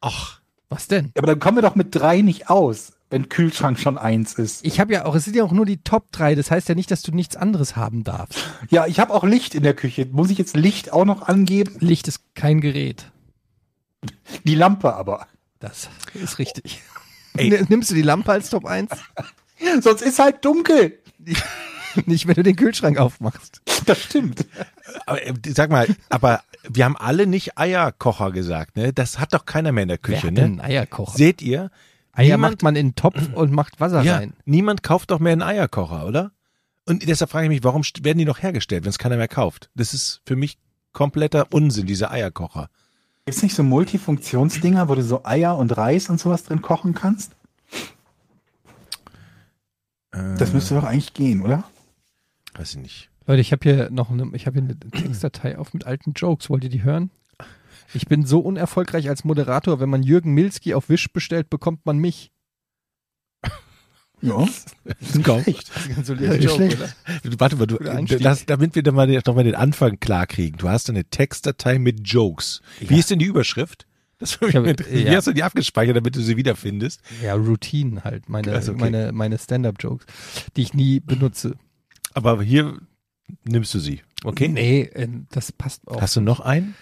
Ach, Was denn? ja, aber dann kommen wir doch mit drei nicht aus, wenn Kühlschrank schon eins ist. Ich habe ja auch, es sind ja auch nur die Top 3, das heißt ja nicht, dass du nichts anderes haben darfst. Ja, ich habe auch Licht in der Küche. Muss ich jetzt Licht auch noch angeben? Licht ist kein Gerät. Die Lampe aber. Das ist richtig. Ey. Nimmst du die Lampe als Top 1? [LAUGHS] Sonst ist halt dunkel. [LAUGHS] Nicht, wenn du den Kühlschrank aufmachst. Das stimmt. aber, äh, sag mal, aber wir haben alle nicht Eierkocher gesagt, ne? Das hat doch keiner mehr in der Wer Küche, hat ne? denn einen Eierkocher? Seht ihr? Eier niemand- macht man in den Topf und macht Wasser Ja, rein. niemand kauft doch mehr einen Eierkocher, oder? Und deshalb frage ich mich, warum werden die noch hergestellt, wenn es keiner mehr kauft? Das ist für mich kompletter Unsinn, diese Eierkocher. Gibt's nicht so Multifunktionsdinger, wo du so Eier und Reis und sowas drin kochen kannst? Das müsste doch eigentlich gehen, oder? Weiß ich nicht. Leute, ich habe hier noch eine, ich habe hier eine Textdatei auf mit alten Jokes. Wollt ihr die hören? Ich bin so unerfolgreich als Moderator, wenn man Jürgen Milski auf Wisch bestellt, bekommt man mich. Ja. So Ja, nicht schlecht. Warte mal, du, Einstieg. lass, damit wir dann mal, den- noch mal den Anfang klar kriegen. Du hast eine Textdatei mit Jokes. Wie Ja. ist denn die Überschrift? Das mich Ich habe- interessieren. Wie ja. hast du die abgespeichert, damit du sie wiederfindest? Ja, Routine halt, meine, Also okay. meine, meine Stand-up-Jokes, die ich nie benutze. Aber hier nimmst du sie. Okay? Nee, äh, das passt auch. Hast du noch einen?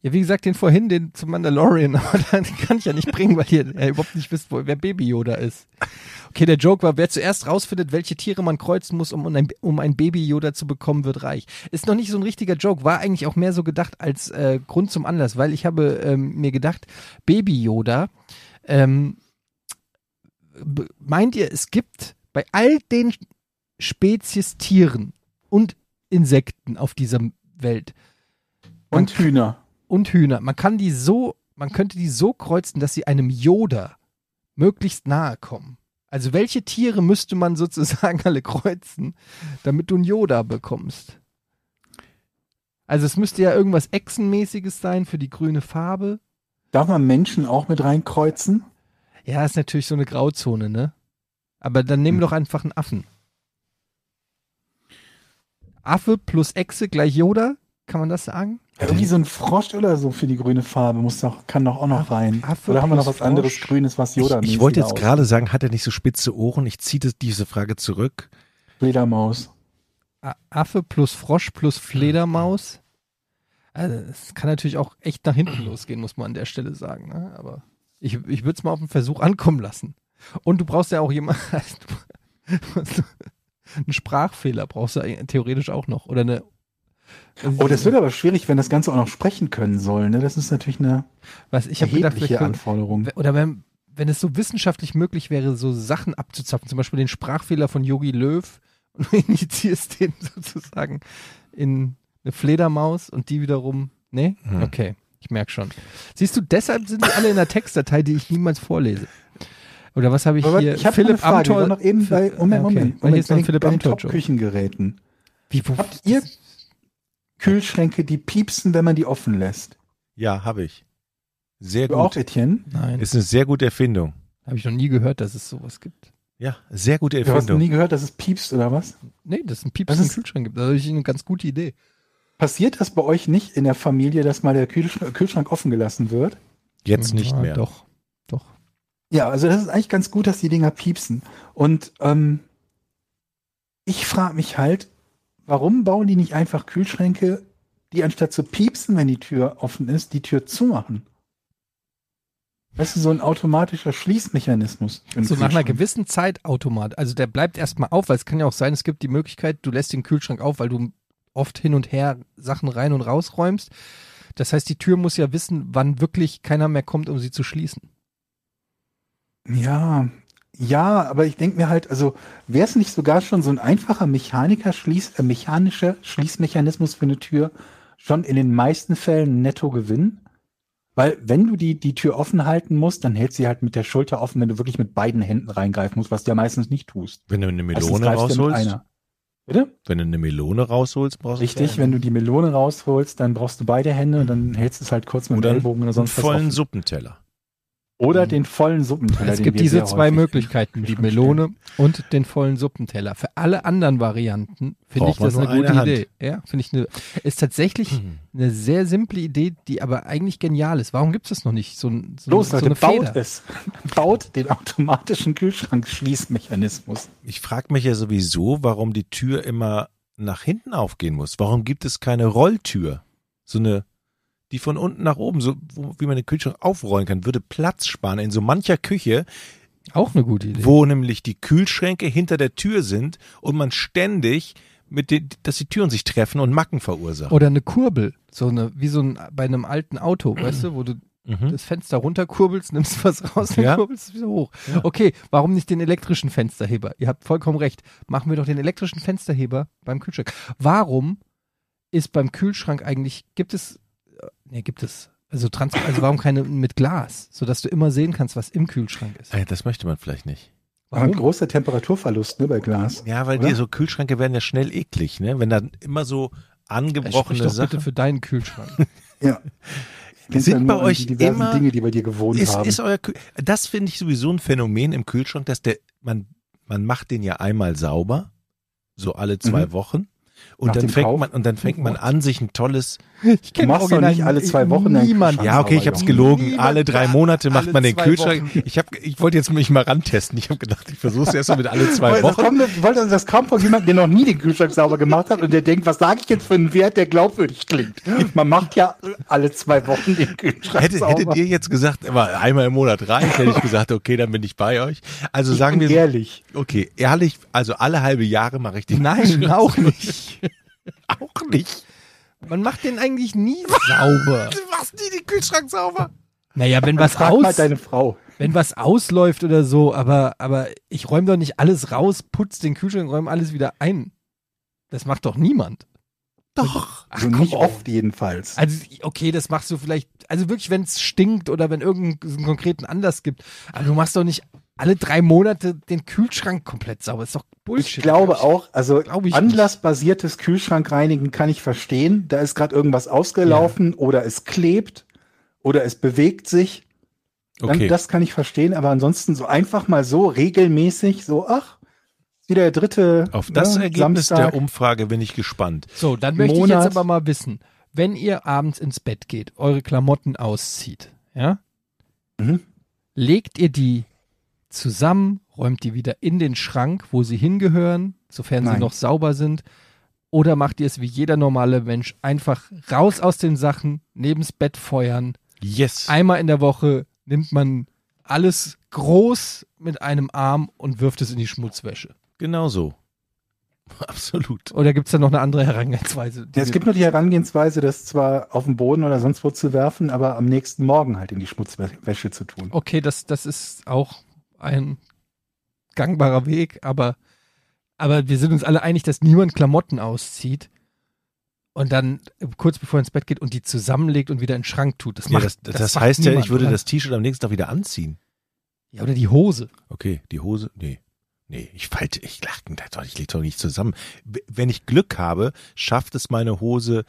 Ja, wie gesagt, den vorhin, den zum Mandalorian, [LAUGHS] aber den kann ich ja nicht bringen, weil ihr äh, überhaupt nicht wisst, wo, wer Baby Yoda ist. Okay, der Joke war, wer zuerst rausfindet, welche Tiere man kreuzen muss, um ein, um ein Baby Yoda zu bekommen, wird reich. Ist noch nicht so ein richtiger Joke, war eigentlich auch mehr so gedacht als äh, Grund zum Anlass, weil ich habe ähm, mir gedacht, Baby Yoda, ähm, meint ihr, es gibt bei all den Spezies Tieren und Insekten auf dieser Welt Und Hühner. Und Hühner. Man kann die so, man könnte die so kreuzen, dass sie einem Yoda möglichst nahe kommen. Also welche Tiere müsste man sozusagen [LAUGHS] alle kreuzen, damit du einen Yoda bekommst? Also es müsste ja irgendwas Echsenmäßiges sein für die grüne Farbe. Darf man Menschen auch mit reinkreuzen? Ja, ist natürlich so eine Grauzone, ne? Aber dann nehmen wir Hm. doch einfach einen Affen. Affe plus Echse gleich Yoda, kann man das sagen? Irgendwie so ein Frosch oder so für die grüne Farbe muss doch, kann doch auch noch rein. Affe oder haben wir noch was anderes Frosch. Grünes, was Ich, Yoda ich wollte jetzt gerade sagen, hat er nicht so spitze Ohren? Ich ziehe diese Frage zurück. Fledermaus. Affe plus Frosch plus Fledermaus. Also, es kann natürlich auch echt nach hinten losgehen, muss man an der Stelle sagen. Ne? Aber ich, ich würde es mal auf den Versuch ankommen lassen. Und du brauchst ja auch jemanden, [LAUGHS] einen Sprachfehler brauchst du theoretisch auch noch. Oder eine. Oh, das wird aber schwierig, wenn das Ganze auch noch sprechen können soll. Ne? Das ist natürlich eine Was ich habe gedacht, erhebliche vielleicht, Anforderung. oder wenn, wenn es so wissenschaftlich möglich wäre, so Sachen abzuzapfen, zum Beispiel den Sprachfehler von Yogi Löw [LAUGHS] und du injizierst den [LAUGHS] sozusagen in eine Fledermaus und die wiederum, ne? Hm. Okay, ich merke schon. Siehst du, deshalb sind die alle in der Textdatei, die ich niemals vorlese. Oder was habe ich Aber hier? ich habe Philipp eine Frage. Amthor. Noch eben bei, Moment, Okay. Moment, Weil hier ist noch ein bei den- Philipp bei den Amthor Joke. Top-Küchengeräten. Wie, wo, Habt ihr Kühlschränke, die piepsen, wenn man die offen lässt? Ja, habe ich. Sehr Du auch, gut. Etienne? Nein, Ist eine sehr gute Erfindung. habe ich noch nie gehört, dass es sowas gibt. Ja, sehr gute Du hast noch Erfindung. nie gehört, dass es piepst oder was? Nee, dass es einen Pieps Das im ist- Kühlschrank gibt. Das ist eine ganz gute Idee. Passiert das bei euch nicht in der Familie, dass mal der Kühlschrank, Kühlschrank offen gelassen wird? Jetzt nicht Ja, mehr. Doch, doch. Ja, also das ist eigentlich ganz gut, dass die Dinger piepsen. Und ähm, ich frage mich halt, warum bauen die nicht einfach Kühlschränke, die anstatt zu piepsen, wenn die Tür offen ist, die Tür zumachen? Das ist so ein automatischer Schließmechanismus. So nach einer gewissen Zeit Automat. Also der bleibt erstmal auf, weil es kann ja auch sein, es gibt die Möglichkeit, du lässt den Kühlschrank auf, weil du oft hin und her Sachen rein und rausräumst. Das heißt, die Tür muss ja wissen, wann wirklich keiner mehr kommt, um sie zu schließen. Ja, ja, aber ich denke mir halt, also wäre es nicht sogar schon so ein einfacher Mechaniker Schließ, äh, mechanischer Schließmechanismus für eine Tür schon in den meisten Fällen netto Gewinn? Weil wenn du die, die Tür offen halten musst, dann hält sie halt mit der Schulter offen, wenn du wirklich mit beiden Händen reingreifen musst, was du ja meistens nicht tust. Wenn du eine Melone rausholst, einer. Bitte? wenn du eine Melone rausholst, brauchst du Richtig, wenn du die Melone rausholst, dann brauchst du beide Hände und dann hältst du es halt kurz mit Oder dem Ellbogen oder einen sonst was vollen. Suppenteller. Oder den vollen Suppenteller. es gibt diese zwei Möglichkeiten, die Melone und den vollen Suppenteller. Für alle anderen Varianten finde ich das eine gute eine. Idee. Ja, finde ich eine, ist tatsächlich eine sehr simple Idee, die aber eigentlich genial ist. Warum gibt es das noch nicht? So, ein- so, Los, so Leute, eine baut Feder. es. [LAUGHS] Baut den automatischen Kühlschrankschließmechanismus. Ich frage mich ja sowieso, warum die Tür immer nach hinten aufgehen muss. Warum gibt es keine Rolltür? So eine, die von unten nach oben, so wie man den Kühlschrank aufrollen kann, würde Platz sparen in so mancher Küche, Auch eine gute Idee. wo nämlich die Kühlschränke hinter der Tür sind und man ständig mit den, dass die Türen sich treffen und Macken verursachen. Oder eine Kurbel, so eine, wie so ein, bei einem alten Auto, [CLEARS THROAT] weißt du, wo du Mhm. das Fenster runterkurbelst, nimmst was raus, dann Ja. kurbelst es wieder hoch. Ja. Okay, warum nicht den elektrischen Fensterheber? Ihr habt vollkommen recht. Machen wir doch den elektrischen Fensterheber beim Kühlschrank. Warum ist beim Kühlschrank eigentlich, gibt es, nee, gibt es, also, trans also warum keine mit Glas, sodass du immer sehen kannst, was im Kühlschrank ist? Ja, das möchte man vielleicht nicht. Aber ein Warum? großer Temperaturverlust ne, bei Glas. Ja, weil Oder? die so Kühlschränke werden ja schnell eklig, ne? Wenn dann immer so angebrochene doch Sachen. bitte für deinen Kühlschrank. [LAUGHS] Ja. Ich Sind bei euch die diversen immer- Dinge, die bei dir gewohnt Ist, haben. ist euer Kühl das finde ich sowieso ein Phänomen im Kühlschrank, dass der, man, man macht den ja einmal sauber, so alle zwei Mhm. Wochen. Und Nach dann fängt Kauf? man, und dann fängt man an, sich ein tolles, Ich Du machst doch nicht alle zwei Wochen niemand. Ja, okay, ich hab's sauber, gelogen, Niemand alle drei Monate macht man den Kühlschrank. Ich hab, ich wollte jetzt mich mal rantesten. Ich habe gedacht, ich versuche es erst mal mit alle zwei Das Wochen. kommt, wollte das kaum von jemandem, der noch nie den Kühlschrank sauber gemacht hat und der denkt, was sage ich jetzt für einen Wert, der glaubwürdig klingt. Man macht ja alle zwei Wochen den Kühlschrank Hätte, sauber. hättet ihr jetzt gesagt, einmal im Monat reicht, hätte ich gesagt, okay, dann bin ich bei euch. Also ich sagen wir, ehrlich. okay, ehrlich, also alle halbe Jahre mache ich den Nein, auch nicht. [LAUGHS] auch nicht. Man macht den eigentlich nie [LAUGHS] sauber. Du machst nie den Kühlschrank sauber. Naja, wenn was Frag mal aus, deine Frau. wenn was ausläuft oder so, aber, aber ich räume doch nicht alles raus, putz den Kühlschrank, räume alles wieder ein. Das macht doch niemand. Doch. Ach, Also nicht oft jedenfalls. Also, okay, das machst du vielleicht, also wirklich, wenn es stinkt oder wenn irgendeinen konkreten Anlass gibt. Aber du machst doch nicht alle drei Monate den Kühlschrank komplett sauber. Das ist doch Bullshit. Ich glaube glaub auch, also Glaub ich anlassbasiertes Kühlschrankreinigen kann ich verstehen. Da ist gerade irgendwas ausgelaufen oder es klebt oder es bewegt sich. Dann, Okay. Das kann ich verstehen, aber ansonsten so einfach mal so regelmäßig, so, ach, wieder der dritte Auf das ne, Ergebnis Samstag. der Umfrage bin ich gespannt. So, dann möchte ich Monat. jetzt aber mal wissen, wenn ihr abends ins Bett geht, eure Klamotten auszieht, ja? Mhm. Legt ihr die zusammen, räumt die wieder in den Schrank, wo sie hingehören, sofern sie Nein. noch sauber sind? Oder macht ihr es wie jeder normale Mensch, einfach raus aus den Sachen, nebens Bett feuern, Yes. einmal in der Woche nimmt man alles groß mit einem Arm und wirft es in die Schmutzwäsche? Genau so. [LAUGHS] Absolut. Oder gibt es da noch eine andere Herangehensweise? Ja, es gibt nur die Herangehensweise, das zwar auf den Boden oder sonst wo zu werfen, aber am nächsten Morgen halt in die Schmutzwäsche zu tun. okay, das, das ist auch ein gangbarer Weg, aber, aber wir sind uns alle einig, dass niemand Klamotten auszieht und dann kurz bevor er ins Bett geht und die zusammenlegt und wieder in den Schrank tut. Das, Ja, macht, das, das, macht heißt ja, niemand, ich würde oder? das T-Shirt am nächsten Tag wieder anziehen. Ja, oder die Hose. Okay, die Hose, nee. Nee, ich falte, ich lach, ich leg doch nicht zusammen. Wenn ich Glück habe, schafft es meine Hose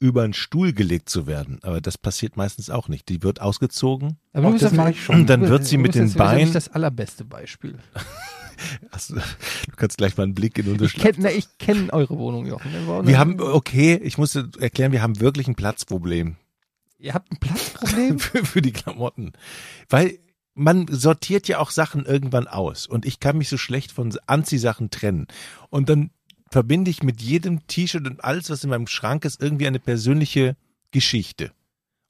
über einen Stuhl gelegt zu werden. Aber das passiert meistens auch nicht. Die wird ausgezogen. Aber Auch das mache ich schon. Und dann wird bist- sie mit den Beinen. nicht das allerbeste Beispiel. [LAUGHS] Achso, du kannst gleich mal einen Blick in unsere Ich kenne kenn eure Wohnung, Jochen. Wir Wir haben, okay, ich musste erklären, wir haben wirklich ein Platzproblem Ihr habt ein Platzproblem? [LAUGHS] für, für die Klamotten. Weil man sortiert ja auch Sachen irgendwann aus. Und ich kann mich so schlecht von Anziehsachen trennen. Und dann verbinde ich mit jedem T-Shirt und alles, was in meinem Schrank ist, irgendwie eine persönliche Geschichte.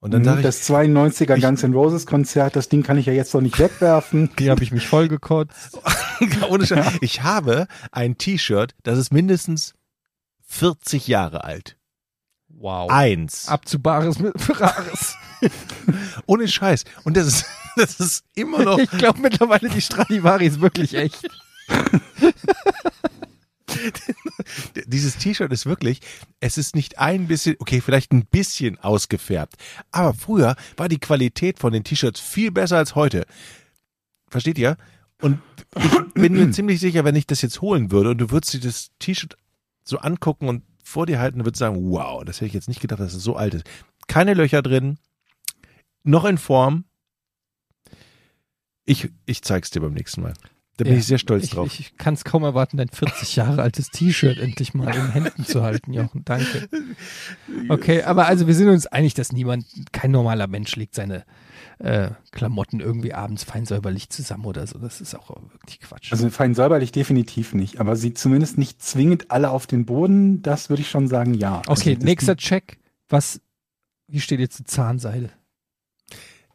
Und dann Mhm, ich, das 92er ich- Guns N' Roses Konzert, das Ding kann ich ja jetzt noch nicht [LAUGHS] wegwerfen. Hier habe ich mich vollgekotzt. [LAUGHS] ohne Scheiß, ich habe ein T-Shirt, das ist mindestens 40 Jahre alt. Wow. Eins. Abzubares mit Rares. [LAUGHS] Ohne Scheiß. Und das ist, das ist immer noch Ich glaube mittlerweile, die Stradivari ist wirklich echt. [LAUGHS] dieses T-Shirt ist wirklich, es ist nicht ein bisschen, okay, vielleicht ein bisschen ausgefärbt, aber früher war die Qualität von den T-Shirts viel besser als heute. Versteht ihr? Und ich bin mir ziemlich sicher, wenn ich das jetzt holen würde und du würdest dir das T-Shirt so angucken und vor dir halten, würdest du sagen, wow, das hätte ich jetzt nicht gedacht, dass es so alt ist. Keine Löcher drin, noch in Form. Ich, ich zeig's dir beim nächsten Mal. Da bin Ja, ich sehr stolz ich, drauf. Ich kann es kaum erwarten, dein 40 Jahre altes T-Shirt endlich mal in Händen zu halten, Jochen. Danke. Okay, aber also wir sind uns einig, dass niemand, kein normaler Mensch legt seine äh, Klamotten irgendwie abends fein säuberlich zusammen oder so. Das ist auch wirklich Quatsch. Also fein säuberlich definitiv nicht, aber sie zumindest nicht zwingend alle auf den Boden, das würde ich schon sagen, ja. okay, also, nächster Check. Was, wie steht ihr zu Zahnseide?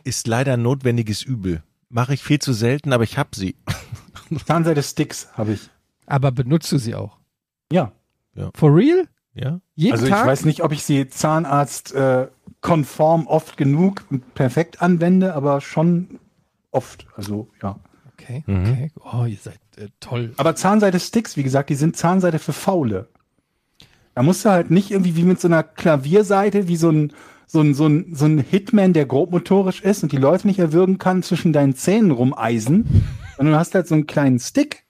ist leider ein notwendiges Übel. Mache ich viel zu selten, aber ich hab sie. Zahnseide-Sticks habe ich. Aber benutzt du sie auch? Ja. For real? Ja? Jeden also Tag? ich weiß nicht, ob ich sie Zahnarzt äh, konform oft genug und perfekt anwende, aber schon oft. Also ja. Okay, Mhm. okay. Oh, ihr seid äh, toll. Aber Zahnseide-Sticks, wie gesagt, die sind Zahnseide für Faule. Da musst du halt nicht irgendwie wie mit so einer Klavierseite, wie so ein, so ein, so ein, so ein Hitman, der grobmotorisch ist und die Leute nicht erwürgen kann, zwischen deinen Zähnen rumeisen, [LAUGHS] sondern du hast halt so einen kleinen Stick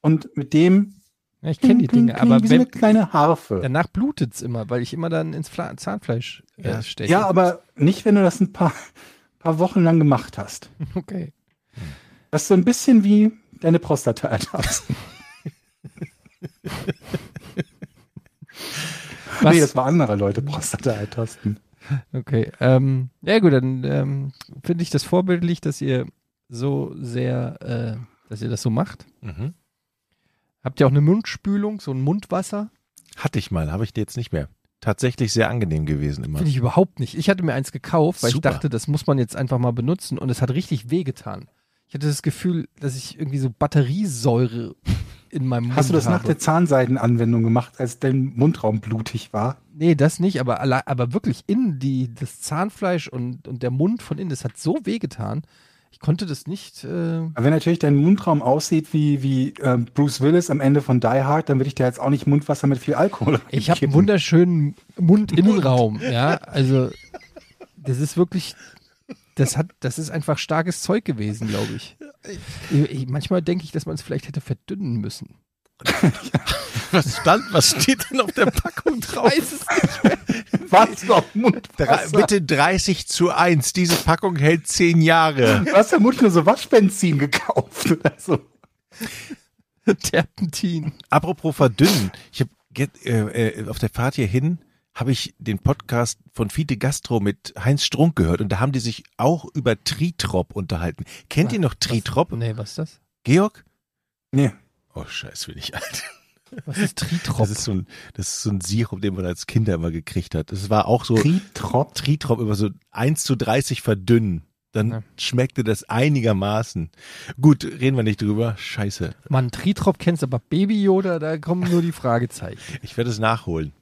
und mit dem Ja, ich kenne die Dinge, kling, aber wie so eine kleine Harfe. danach blutet's immer, weil ich immer dann ins Fla Zahnfleisch äh, Ja. steche. Ja, aber nicht, wenn du das ein paar, [LAUGHS] paar Wochen lang gemacht hast. [LAUGHS] Okay. Das ist so ein bisschen wie deine Prostata-Ertasten. Was? Nee, das war andere Leute Prostata-Ertasten. Okay. Ähm, ja gut, dann ähm, finde ich das vorbildlich, dass ihr so sehr, äh, dass ihr das so macht. Mhm. Habt ihr auch eine Mundspülung, so ein Mundwasser? Hatte ich mal, habe ich dir jetzt nicht mehr. Tatsächlich sehr angenehm gewesen immer. Finde ich überhaupt nicht. Ich hatte mir eins gekauft, weil Super. ich dachte, das muss man jetzt einfach mal benutzen und es hat richtig wehgetan. Ich hatte das Gefühl, dass ich irgendwie so Batteriesäure in meinem Mund Hast du das nach habe. der Zahnseidenanwendung gemacht, als dein Mundraum blutig war? Nee, das nicht, aber, aber wirklich in die, das Zahnfleisch und, und der Mund von innen, das hat so wehgetan. Ich konnte das nicht. Äh, Aber wenn natürlich dein Mundraum aussieht wie, wie äh, Bruce Willis am Ende von Die Hard, dann würde ich dir jetzt auch nicht Mundwasser mit viel Alkohol ich habe einen wunderschönen Mundinnenraum, ja. Also, das ist wirklich. Das hat, das ist einfach starkes Zeug gewesen, glaube ich. Ich- Manchmal denke ich, dass man es vielleicht hätte verdünnen müssen. [LAUGHS] Was stand, was steht denn auf der Packung drauf? Weiß es nicht. [LAUGHS] Was noch Mund? Drei, bitte 30 zu 1. Diese Packung hält 10 Jahre. Du hast vermutlich nur so Waschbenzin gekauft oder so. Terpentin. Apropos verdünnen. Ich habe äh, äh, auf der Fahrt hierhin habe ich den Podcast von Fiete Gastro mit Heinz Strunk gehört und da haben die sich auch über Tritrop unterhalten. Kennt ihr noch Tritrop? Nee, was ist das? Georg? Nee. Oh, scheiße, bin ich alt. Was ist Tritrop? Das ist so ein, das ist so ein Sirup, den man als Kinder immer gekriegt hat. Das war auch so Tritrop. Tritrop über so 1 zu 30 verdünnen. Dann Ja. schmeckte das einigermaßen. Gut, reden wir nicht drüber. Scheiße. Mann, Tritrop kennst aber Baby Yoda, da kommen nur die Fragezeichen. Ich werde es nachholen.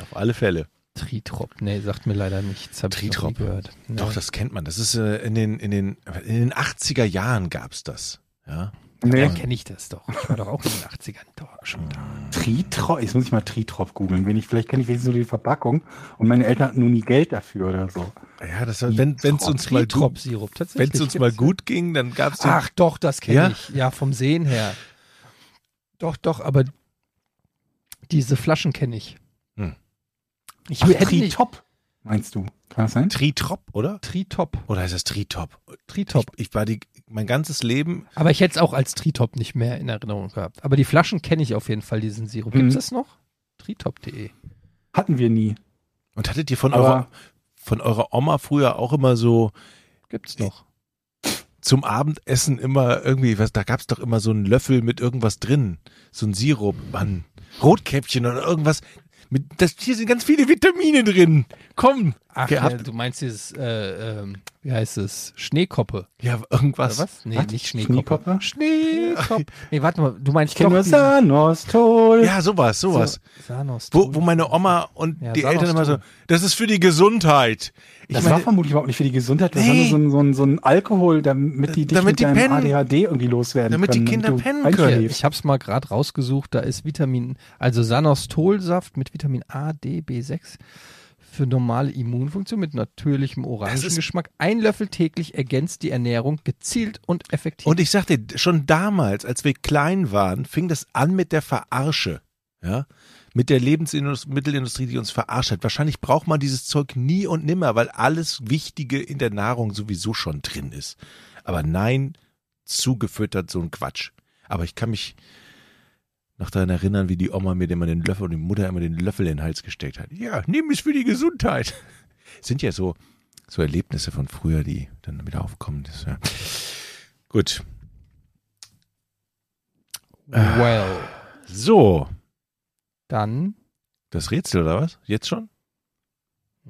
Auf alle Fälle. Tritrop, nee, sagt mir leider nichts. Hab ich Tritrop. gehört. Nee. Doch, das kennt man. Das ist äh, in den, in den, in den 80er Jahren gab's das. Ja. Ja, Nee. kenne ich das doch. Ich war doch auch in den 80ern da, schon da. Tritrop. Jetzt muss ich mal Tritrop googeln. Wenn ich, vielleicht kenne ich wenigstens nur die Verpackung und meine Eltern hatten nur nie Geld dafür oder so. Ja, das war, wenn wenn's uns mal gut, Tritrop-Sirup, tatsächlich. wenn's uns mal gut ging, dann gab's den, Ach doch, das kenne Ja? ich. Ja, vom Sehen her. Doch, doch, aber diese Flaschen kenne ich. Hm. Ich Ach, Tritop, meinst du? Kann das sein? Tritrop, oder? Tritop. Oder heißt das Tritop? Tritop. Ich, ich war die, mein ganzes Leben, Aber ich hätte es auch als Tritop nicht mehr in Erinnerung gehabt. Aber die Flaschen kenne ich auf jeden Fall, diesen Sirup. Gibt es Mhm. das noch? Tritop.de. Hatten wir nie. und hattet ihr von Aber- eurer, von eurer Oma früher auch immer so Gibt's noch. zum Abendessen immer irgendwie, was, da gab's doch immer so einen Löffel mit irgendwas drin. So ein Sirup, Mann. Rotkäppchen oder irgendwas. Mit, das, hier sind ganz viele Vitamine drin. Komm. Ach, Gehabt. ja, du meinst dieses, äh, ähm, wie heißt es? Schneekoppe. Ja, irgendwas. Oder was? Nee, Was? nicht Schneekoppe. Schneekoppe? Schneekoppe. [LAUGHS] Nee, warte mal, du meinst Ich kenne nur Sanostol. Ja, sowas, sowas. So, Sanos. Wo, wo meine Oma und Ja, die Sanos Eltern immer so, das ist für die Gesundheit. Ich das meine, war vermutlich überhaupt nicht für die Gesundheit. Das Nee. war nur so ein, so, ein, so ein Alkohol, damit die dich Damit mit die deinem pennen. ADHD irgendwie loswerden Damit die können. Kinder und du pennen können. Einschläfst. ich hab's mal gerade rausgesucht, da ist Vitamin, also Sanostolsaft mit Vitamin A, D, B6 für normale Immunfunktion mit natürlichem Orangengeschmack. Ein Löffel täglich ergänzt die Ernährung gezielt und effektiv. und ich sagte, schon damals, als wir klein waren, fing das an mit der Verarsche. Ja? Mit der Lebensmittelindustrie, die uns verarscht hat. Wahrscheinlich braucht man dieses Zeug nie und nimmer, weil alles Wichtige in der Nahrung sowieso schon drin ist. Aber nein, zugefüttert so ein Quatsch. Aber ich kann mich noch daran erinnern, wie die Oma mir immer den Löffel und die Mutter immer den Löffel in den Hals gesteckt hat. Ja, nimm es für die Gesundheit. [LAUGHS] Sind ja so, so Erlebnisse von früher, die dann wieder aufkommen. Das, ja. Gut. well, So, dann, das Rätsel oder was? Jetzt schon?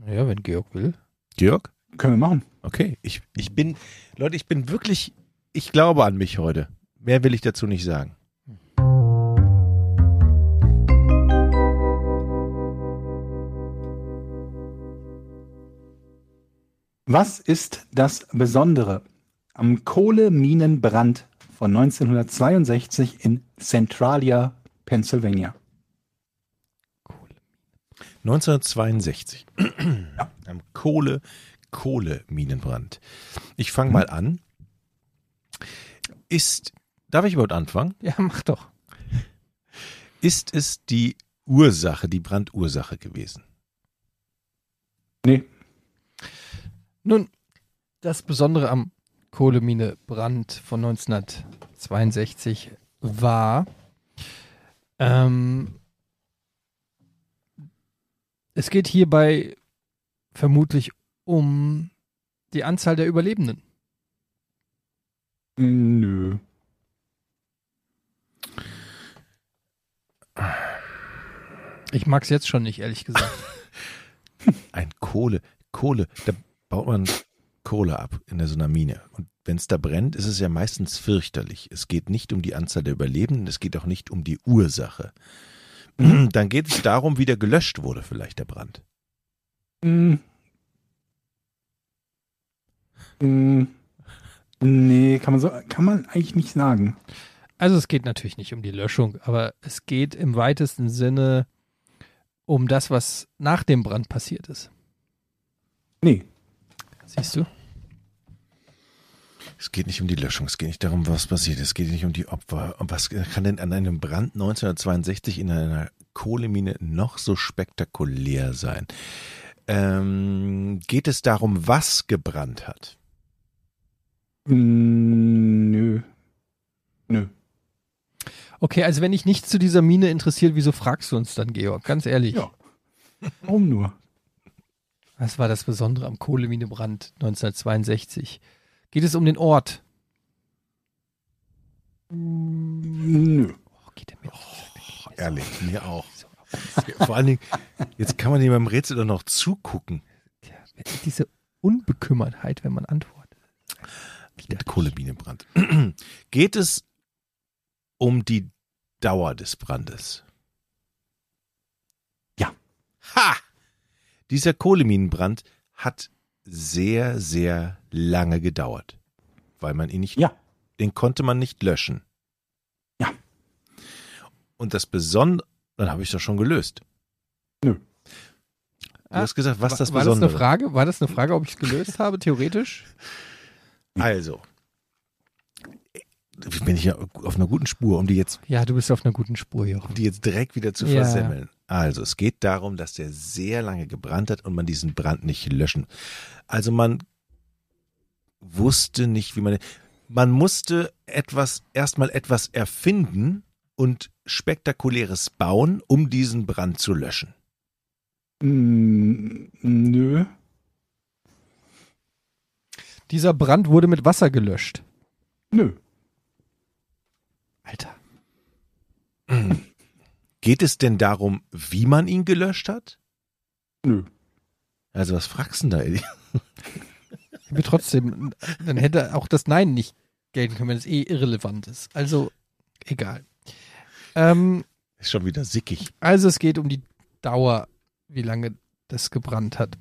ja, wenn Georg will. Georg? Können wir machen. Okay, ich, ich bin, Leute, ich bin wirklich, ich glaube an mich heute. Mehr will ich dazu nicht sagen. Was ist das Besondere am Kohleminenbrand von 1962 in Centralia, Pennsylvania? 1962. Am Kohle, Kohleminenbrand. Ich fange mal an. Ist, darf ich überhaupt anfangen? Ja, mach doch. Ist es die Ursache, die Brandursache gewesen? Nee, Nun, das Besondere am Kohlemine-Brand von 1962 war, ähm, es geht hierbei vermutlich um die Anzahl der Überlebenden. nö. Ich mag es jetzt schon nicht, ehrlich gesagt. [LAUGHS] Ein Kohle, Kohle, da baut man Kohle ab in so einer Mine. Und wenn es da brennt, ist es ja meistens fürchterlich. Es geht nicht um die Anzahl der Überlebenden, es geht auch nicht um die Ursache. Dann geht es darum, wie der gelöscht wurde, vielleicht der Brand. Hm. Hm. Nee, kann man so, kann man eigentlich nicht sagen. Also es geht natürlich nicht um die Löschung, aber es geht im weitesten Sinne um das, was nach dem Brand passiert ist. Nee. Siehst du? Es geht nicht um die Löschung, es geht nicht darum, was passiert, es geht nicht um die Opfer. Und was kann denn an einem Brand 1962 in einer Kohlemine noch so spektakulär sein? Ähm, geht es darum, was gebrannt hat? Nö. Nö. Okay, also wenn dich nichts zu dieser Mine interessiert, wieso fragst du uns dann, Georg? Ganz ehrlich. Ja. Warum nur? Was war das Besondere am Kohleminebrand 1962? Geht es um den Ort? Nö. Oh, geht der mir auf. Ehrlich, mir auch. Vor allen Dingen, jetzt kann man dem beim Rätsel doch noch zugucken. Ja, diese Unbekümmertheit, wenn man antwortet. Mit Kohlebienenbrand. [CLEARS THROAT] Geht es um die Dauer des Brandes? Ja. Ha! Dieser Kohleminenbrand hat sehr, sehr lange gedauert, weil man ihn nicht, Ja. den konnte man nicht löschen. Ja. Und das Besondere, dann habe ich doch schon gelöst. Nö. Du hast gesagt, was war, das war das eine Besondere? Frage? War das eine Frage, ob ich es gelöst habe, theoretisch? Also, bin ich ja auf einer guten Spur, um die jetzt, Ja, du bist auf einer guten Spur, Jochen. um die jetzt direkt wieder zu Ja. versemmeln. Also, es geht darum, dass der sehr lange gebrannt hat und man diesen Brand nicht löschen. Also man wusste nicht, wie man, man musste etwas, erstmal etwas erfinden und spektakuläres bauen, um diesen Brand zu löschen. Mm, Nö. Dieser Brand wurde mit Wasser gelöscht. Nö. Alter. Geht es denn darum, wie man ihn gelöscht hat? Nö. Also was fragst du denn da, Eddie? [LAUGHS] Aber trotzdem, dann hätte auch das Nein nicht gelten können, wenn es eh irrelevant ist. Also, egal. Ähm, Ist schon wieder sickig. also es geht um die Dauer, wie lange das gebrannt hat.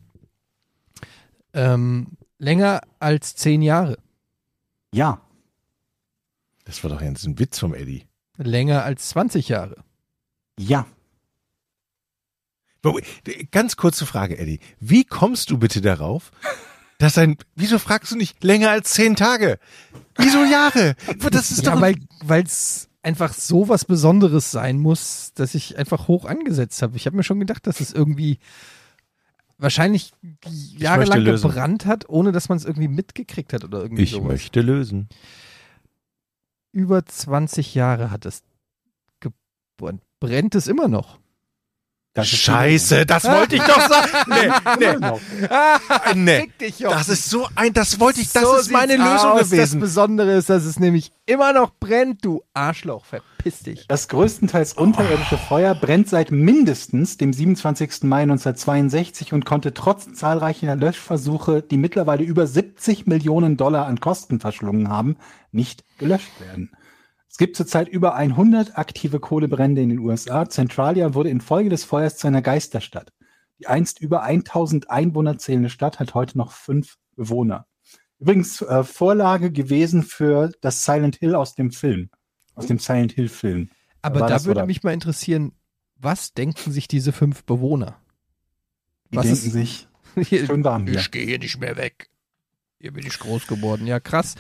Ähm, länger als zehn Jahre. Ja. Das war doch jetzt ein Witz vom Eddie. Länger als 20 Jahre. Ja. Ganz kurze Frage, Eddie. Wie kommst du bitte darauf, dass ein, wieso fragst du nicht länger als zehn Tage? Wieso Jahre? [LAUGHS] Das ist Ja, doch, weil es einfach so was Besonderes sein muss, dass ich einfach hoch angesetzt habe. Ich habe mir schon gedacht, dass es irgendwie wahrscheinlich jahrelang gebrannt hat, ohne dass man es irgendwie mitgekriegt hat oder irgendwie ich sowas. möchte lösen. Über 20 Jahre hat es gebrannt. Brennt es immer noch? Das Scheiße, das wollte ich doch sagen. [LAUGHS] Nee, nee, Ah, nee. Das ist so ein, das wollte ich, das So ist meine Lösung aus. gewesen. Das Besondere ist, dass es nämlich immer noch brennt, du Arschloch. Verpiss dich. Das größtenteils unterirdische Feuer brennt seit mindestens dem 27. Mai 1962 und konnte trotz zahlreicher Löschversuche, die mittlerweile über 70 Millionen Dollar an Kosten verschlungen haben, nicht gelöscht werden. Es gibt zurzeit über 100 aktive Kohlebrände in den USA. Centralia wurde infolge des Feuers zu einer Geisterstadt. Die einst über 1000 Einwohner zählende Stadt hat heute noch fünf Bewohner. Übrigens äh, Vorlage gewesen für das Silent Hill aus dem Film, aus dem Silent Hill Film. Aber War da würde oder? mich mal interessieren, was denken sich diese fünf Bewohner? Die Was denken ist- sich, [LAUGHS] schön warm hier. ich gehe hier nicht mehr weg. Hier bin ich groß geworden. Ja, krass.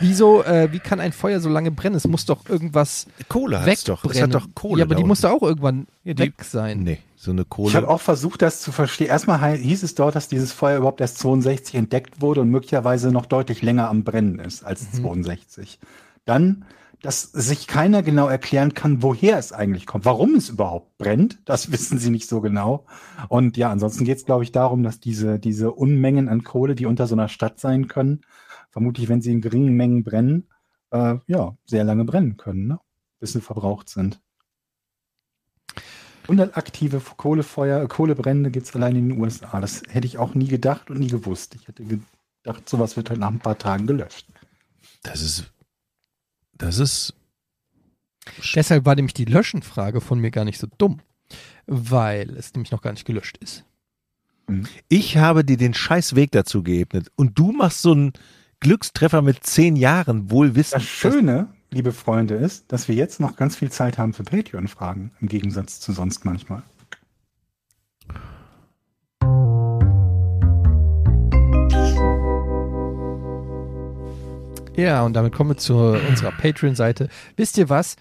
Wieso, äh, wie kann ein Feuer so lange brennen? Es muss doch irgendwas Kohle hat's doch. Es hat doch Kohle. ja, aber die da muss doch auch irgendwann Ja, die- weg sein. Nee, so eine Ich Kohle. habe auch versucht, das zu verstehen. Erstmal hieß es dort, dass dieses Feuer überhaupt erst 62 entdeckt wurde und möglicherweise noch deutlich länger am Brennen ist als Mhm. 62. Dann, dass sich keiner genau erklären kann, woher es eigentlich kommt, warum es überhaupt brennt. Das [LAUGHS] wissen sie nicht so genau. Und ja, ansonsten geht es, glaube ich, darum, dass diese, diese Unmengen an Kohle, die unter so einer Stadt sein können, vermutlich, wenn sie in geringen Mengen brennen, äh, ja, sehr lange brennen können, ne? bis sie verbraucht sind. 100 aktive Kohlefeuer, Kohlebrände gibt es allein in den USA. Das hätte ich auch nie gedacht und nie gewusst. Ich hätte gedacht, sowas wird halt nach ein paar Tagen gelöscht. Das ist, das ist, Deshalb war nämlich die Löschenfrage von mir gar nicht so dumm, weil es nämlich noch gar nicht gelöscht ist. ich habe dir den scheiß Weg dazu geebnet und du machst so einen Glückstreffer mit zehn Jahren, wohl wissen. Das Schöne, liebe Freunde, ist, dass wir jetzt noch ganz viel Zeit haben für Patreon-Fragen, im Gegensatz zu sonst manchmal. Ja, und damit kommen wir zu unserer Patreon-Seite. Wisst ihr was?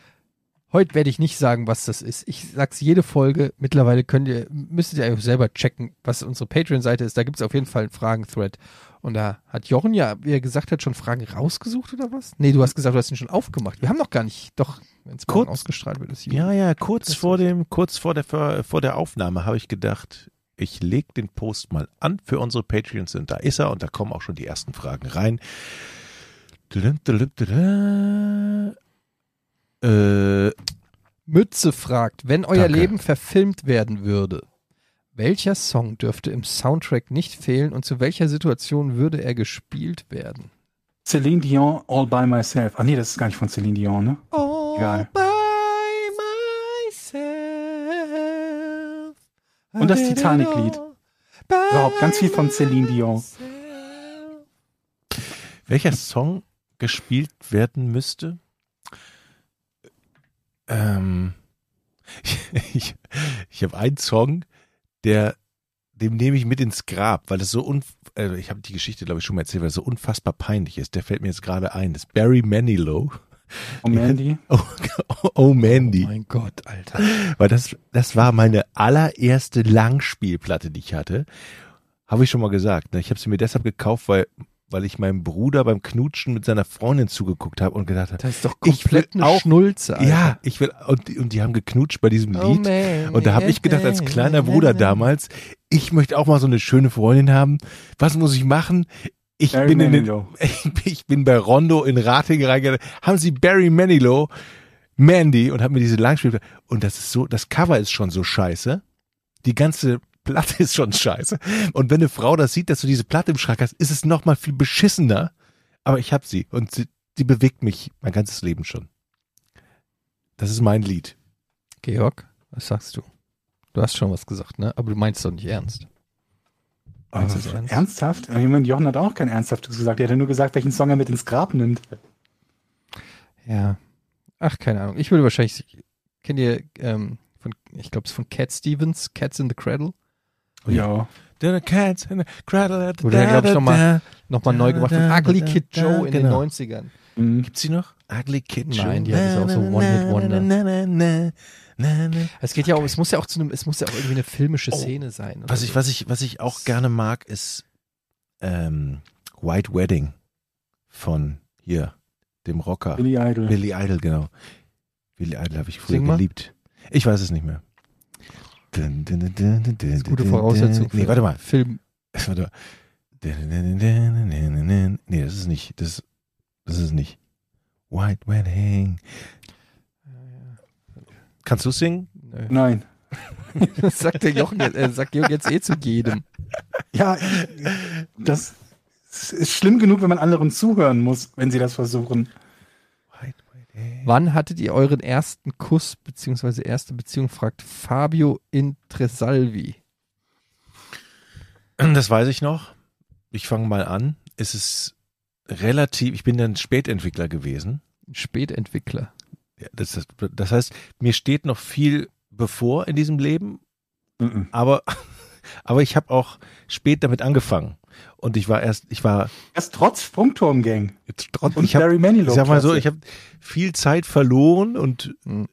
Heute werde ich nicht sagen, was das ist. Ich sag's jede Folge. Mittlerweile könnt ihr, müsstet ihr euch selber checken, was unsere Patreon-Seite ist. Da gibt's auf jeden Fall einen Fragen-Thread. Und da hat Jochen ja, wie er gesagt hat, schon Fragen rausgesucht oder was? Nee, du hast gesagt, du hast ihn schon aufgemacht. Wir haben noch gar nicht, doch, wenn es Kurz- ausgestrahlt wird, ist Ja, ja, kurz vor dem, kurz vor der, vor der Aufnahme habe ich gedacht, ich leg den Post mal an für unsere Patreons und da ist er und da kommen auch schon die ersten Fragen rein. Äh, Mütze fragt, wenn euer Danke. Leben verfilmt werden würde, welcher Song dürfte im Soundtrack nicht fehlen und zu welcher Situation würde er gespielt werden? Celine Dion, All by Myself. Ach nee, das ist gar nicht von Celine Dion, ne? All Egal. by myself. Und das Titanic-Lied. Überhaupt ganz viel von Celine Dion. welcher Song gespielt werden müsste? Ähm, [LAUGHS] ich ich habe einen Song, der dem nehme ich mit ins Grab, weil es so un äh, ich habe die Geschichte glaube ich schon mal erzählt, weil es so unfassbar peinlich ist. Der fällt mir jetzt gerade ein. Das ist Barry Manilow. Oh, Mandy. [LAUGHS] Oh, oh Mandy. Oh mein Gott, Alter. Weil das, das war meine allererste Langspielplatte, die ich hatte. Habe ich schon mal gesagt. Ne? Ich habe sie mir deshalb gekauft, weil, weil ich meinem Bruder beim Knutschen mit seiner Freundin zugeguckt habe und gedacht habe, Das ist doch Ich komplett will eine auch- Schnulze, Alter. ja, ich will, und, die- und die haben geknutscht bei diesem Oh Lied. man. Und da habe ich gedacht, als kleiner Bruder damals, ich möchte auch mal so eine schöne Freundin haben. Was muss ich machen? Ich Barry bin in den, Manilow. [LAUGHS] ich bin bei Rondo in Ratingen reingegangen, haben sie Barry Manilow, Mandy und haben mir diese Langspiel und das ist so, das Cover ist schon so scheiße. Die ganze Platte ist schon scheiße. Und wenn eine Frau das sieht, dass du diese Platte im Schrank hast, ist es noch mal viel beschissener. Aber ich habe sie und sie, die bewegt mich mein ganzes Leben schon. Das ist mein Lied. Georg, was sagst du? Du hast schon was gesagt, ne? Aber du meinst doch nicht ernst. Meinst du Aber das ernst? ernsthaft? Ich meine, Jochen hat auch kein Ernsthaftes gesagt. Er hat ja nur gesagt, welchen Song er mit ins Grab nimmt. Ja. Ach, keine Ahnung. Ich würde wahrscheinlich, kennt ihr, ähm, von, ich glaube, es ist von Cat Stevens, Cats in the Cradle. Ja. The cats in the cradle at the Wurde ja, glaub ich, noch mal- Nochmal neu gemacht von Ugly Kid Joe in genau. den 90ern. Mhm. Gibt's die noch? Ugly Kid Nein, Joe. die hat auch so One-Hit-Wonder. Es geht ja auch, es muss ja auch zu einem, es muss ja auch irgendwie eine filmische Oh, Szene sein. Was ich, was ich, was ich auch gerne mag, ist ähm, White Wedding von hier, dem Rocker. Billy Idol. Billy Idol, genau. Billy Idol habe ich früher geliebt. Ich weiß es nicht mehr. Dun, dun, dun, dun, dun, dun, Das ist gute dun, Voraussetzung dun. Nee, warte mal. Film. Warte mal. Dun, dun, dun, dun, dun, dun, dun. Nee, das ist nicht. Das, das ist nicht. White Wedding. Kannst du singen? Nein. Das sagt der Jochen äh, sagt Georg jetzt eh zu jedem. Ja, das ist schlimm genug, wenn man anderen zuhören muss, wenn sie das versuchen. Wann hattet ihr euren ersten Kuss beziehungsweise erste Beziehung? Fragt Fabio Intresalvi. Das weiß ich noch. Ich fange mal an. Es ist relativ, ich bin dann Spätentwickler gewesen. Spätentwickler. Ja, das, ist- das heißt, mir steht noch viel bevor in diesem Leben, Mhm. aber, [LAUGHS] aber ich habe auch spät damit angefangen. Und ich war erst, ich war Erst trotz Sprungturmgang trotz, und ich habe Barry Manilow. Ich sag mal so, ich habe viel Zeit verloren und Hm.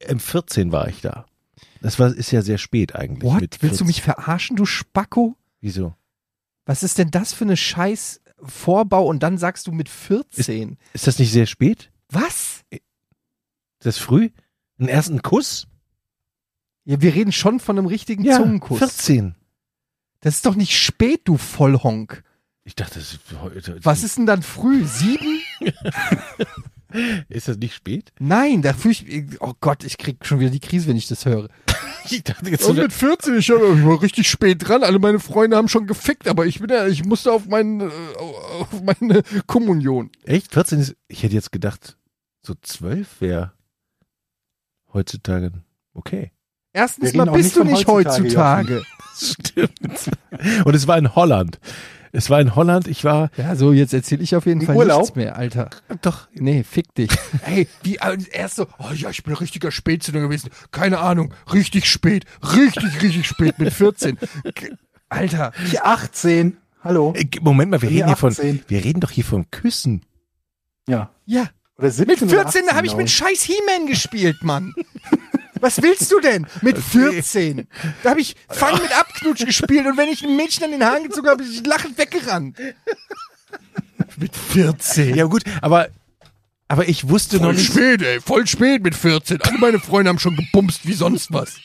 im 14 war ich da. Das war, ist ja sehr spät eigentlich. What? Willst du 14. mich verarschen, du Spacko? Wieso? Was ist denn das für eine scheiß Vorbau und dann sagst du mit 14? Ist das nicht sehr spät? Was? Ist das früh? Einen ersten Kuss? Ja, wir reden schon von einem richtigen Zungenkuss. 14. Das ist doch nicht spät, du Vollhonk. Ich dachte, das ist heute. Was ist denn dann früh? Sieben? [LAUGHS] Ist das nicht spät? Nein, da fühle ich, oh Gott, ich krieg schon wieder die Krise, wenn ich das höre. [LAUGHS] Ich dachte jetzt Und mit 14, ich war richtig spät dran. Alle meine Freunde haben schon gefickt, aber ich bin ja, ich musste auf, mein, äh, auf meine Kommunion. Echt? 14 ist. Ich hätte jetzt gedacht, so 12 wäre heutzutage okay. Erstens mal bist nicht du nicht heutzutage, heutzutage. [LAUGHS] Stimmt. Und es war in Holland. Es war in Holland, ich war. Ja, so, jetzt erzähle ich auf jeden Fall Urlaub? nichts mehr, Alter. Doch. Nee, fick dich. [LAUGHS] Ey, wie, äh, erst so, oh ja, ich bin richtiger Spätzünder gewesen. Keine Ahnung, richtig spät, richtig, richtig spät mit 14. K- Alter, Ich 18. Hallo. Äh, Moment mal, wir reden hier von, 18. wir reden doch hier vom Küssen. Ja. Ja, Oder 17 mit oder 14 18, habe ich mit scheiß He-Man gespielt, Mann. [LAUGHS] Was willst du denn? Mit [LAUGHS] 14. Da habe ich Fang mit Abknutsch gespielt und wenn ich ein Mädchen an den Haaren gezogen habe, bin ich lachend weggerannt. mit 14. Ja gut, aber, aber ich wusste noch Voll nicht. spät, ey. Voll spät mit 14. Alle meine Freunde haben schon gebumst wie sonst was.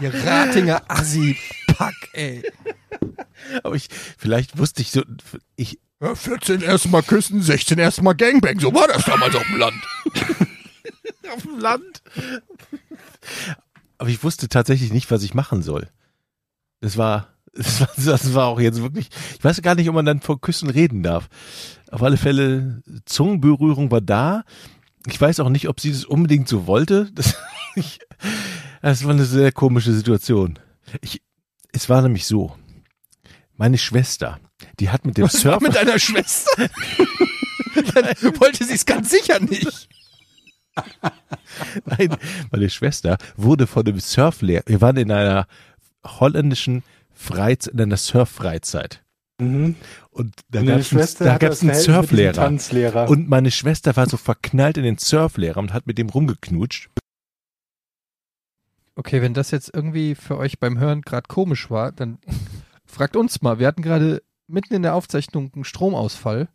Ihr Ratinger Assi-Pack, ey. Aber ich, vielleicht wusste ich so, ich, Ja, 14 erstmal küssen, 16 erstmal Gangbang. So war das damals auf dem Land. [LAUGHS] auf dem Land. Aber ich wusste tatsächlich nicht, was ich machen soll. Das war, [LAUGHS] das war, das war auch jetzt wirklich, ich weiß gar nicht, ob man dann von Küssen reden darf. Auf alle Fälle, Zungenberührung war da. Ich weiß auch nicht, ob sie das unbedingt so wollte. [LAUGHS] Das, ich, das war eine sehr komische Situation. Ich, es war nämlich so. Meine Schwester, die hat mit dem Surfer, mit deiner Schwester? Dann wollte sie es ganz sicher nicht. [LAUGHS] Nein, meine Schwester wurde von dem Surflehrer, wir waren in einer holländischen Freizeit, in einer Surffreizeit. Mhm. Und da gab es einen, einen Surflehrer. Tanzlehrer. Und meine Schwester war so verknallt in den Surflehrer und hat mit dem rumgeknutscht. Okay, wenn das jetzt irgendwie für euch beim Hören gerade komisch war, dann [LAUGHS] fragt uns mal. Wir hatten gerade mitten in der Aufzeichnung einen Stromausfall.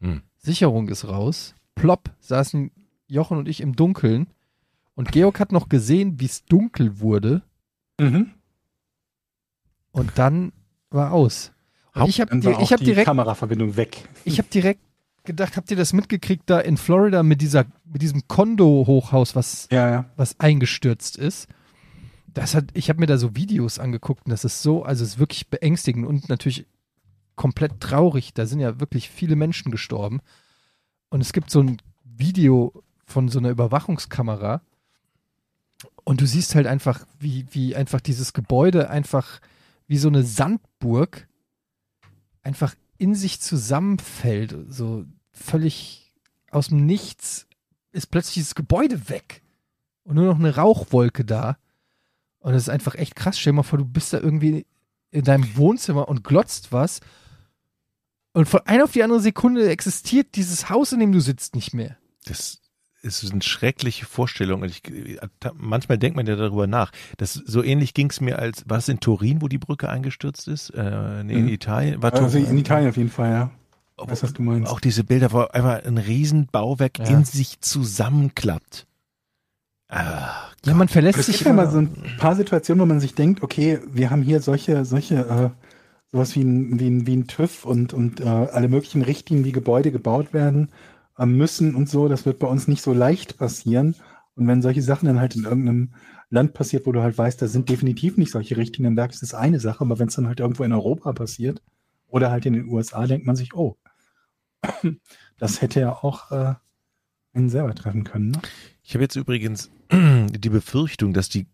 Hm. Sicherung ist raus. Plopp saßen Jochen und ich im Dunkeln. Und Georg hat noch gesehen, wie es dunkel wurde. mhm. Und dann war aus. Und ich habe hab die direkt, Kameraverbindung weg. ich hab direkt gedacht, habt ihr das mitgekriegt da in Florida mit dieser, mit diesem Kondo-Hochhaus, was Ja, ja. was eingestürzt ist. Das hat, ich habe mir da so Videos angeguckt und das ist so, also es ist wirklich beängstigend und natürlich komplett traurig. Da sind ja wirklich viele Menschen gestorben. Und es gibt so ein Video von so einer Überwachungskamera und du siehst halt einfach, wie, wie einfach dieses Gebäude einfach wie so eine Sandburg einfach in sich zusammenfällt. So völlig aus dem Nichts ist plötzlich dieses Gebäude weg und nur noch eine Rauchwolke da. Und das ist einfach echt krass. Stell dir mal vor, du bist da irgendwie in deinem Wohnzimmer und glotzt was. Und von einer auf die andere Sekunde existiert dieses Haus, in dem du sitzt, nicht mehr. Das ist eine schreckliche Vorstellung. Und Ich, manchmal denkt man ja darüber nach. Das, so ähnlich ging es mir als, war es in Turin, wo die Brücke eingestürzt ist? Äh, nee, in Mhm. Italien. War Also in Italien auf jeden Fall, ja. Auch- weiß, was du meinst. Auch diese Bilder, wo einfach ein Riesenbauwerk Ja. in sich zusammenklappt. Ah, Ja, man verlässt Es sich gibt ja mal so ein paar Situationen, wo man sich denkt, okay, wir haben hier solche, solche, äh, sowas wie ein, wie ein, wie ein TÜV und, und äh, alle möglichen Richtlinien, wie Gebäude gebaut werden äh, müssen und so. Das wird bei uns nicht so leicht passieren. Und wenn solche Sachen dann halt in irgendeinem Land passiert, wo du halt weißt, da sind definitiv nicht solche Richtlinien, dann ist das eine Sache. Aber wenn es dann halt irgendwo in Europa passiert oder halt in den USA, denkt man sich, oh, [CLEARS THROAT] das hätte ja auch äh, einen selber treffen können. Ne? Ich habe jetzt übrigens [CLEARS THROAT] die Befürchtung, dass die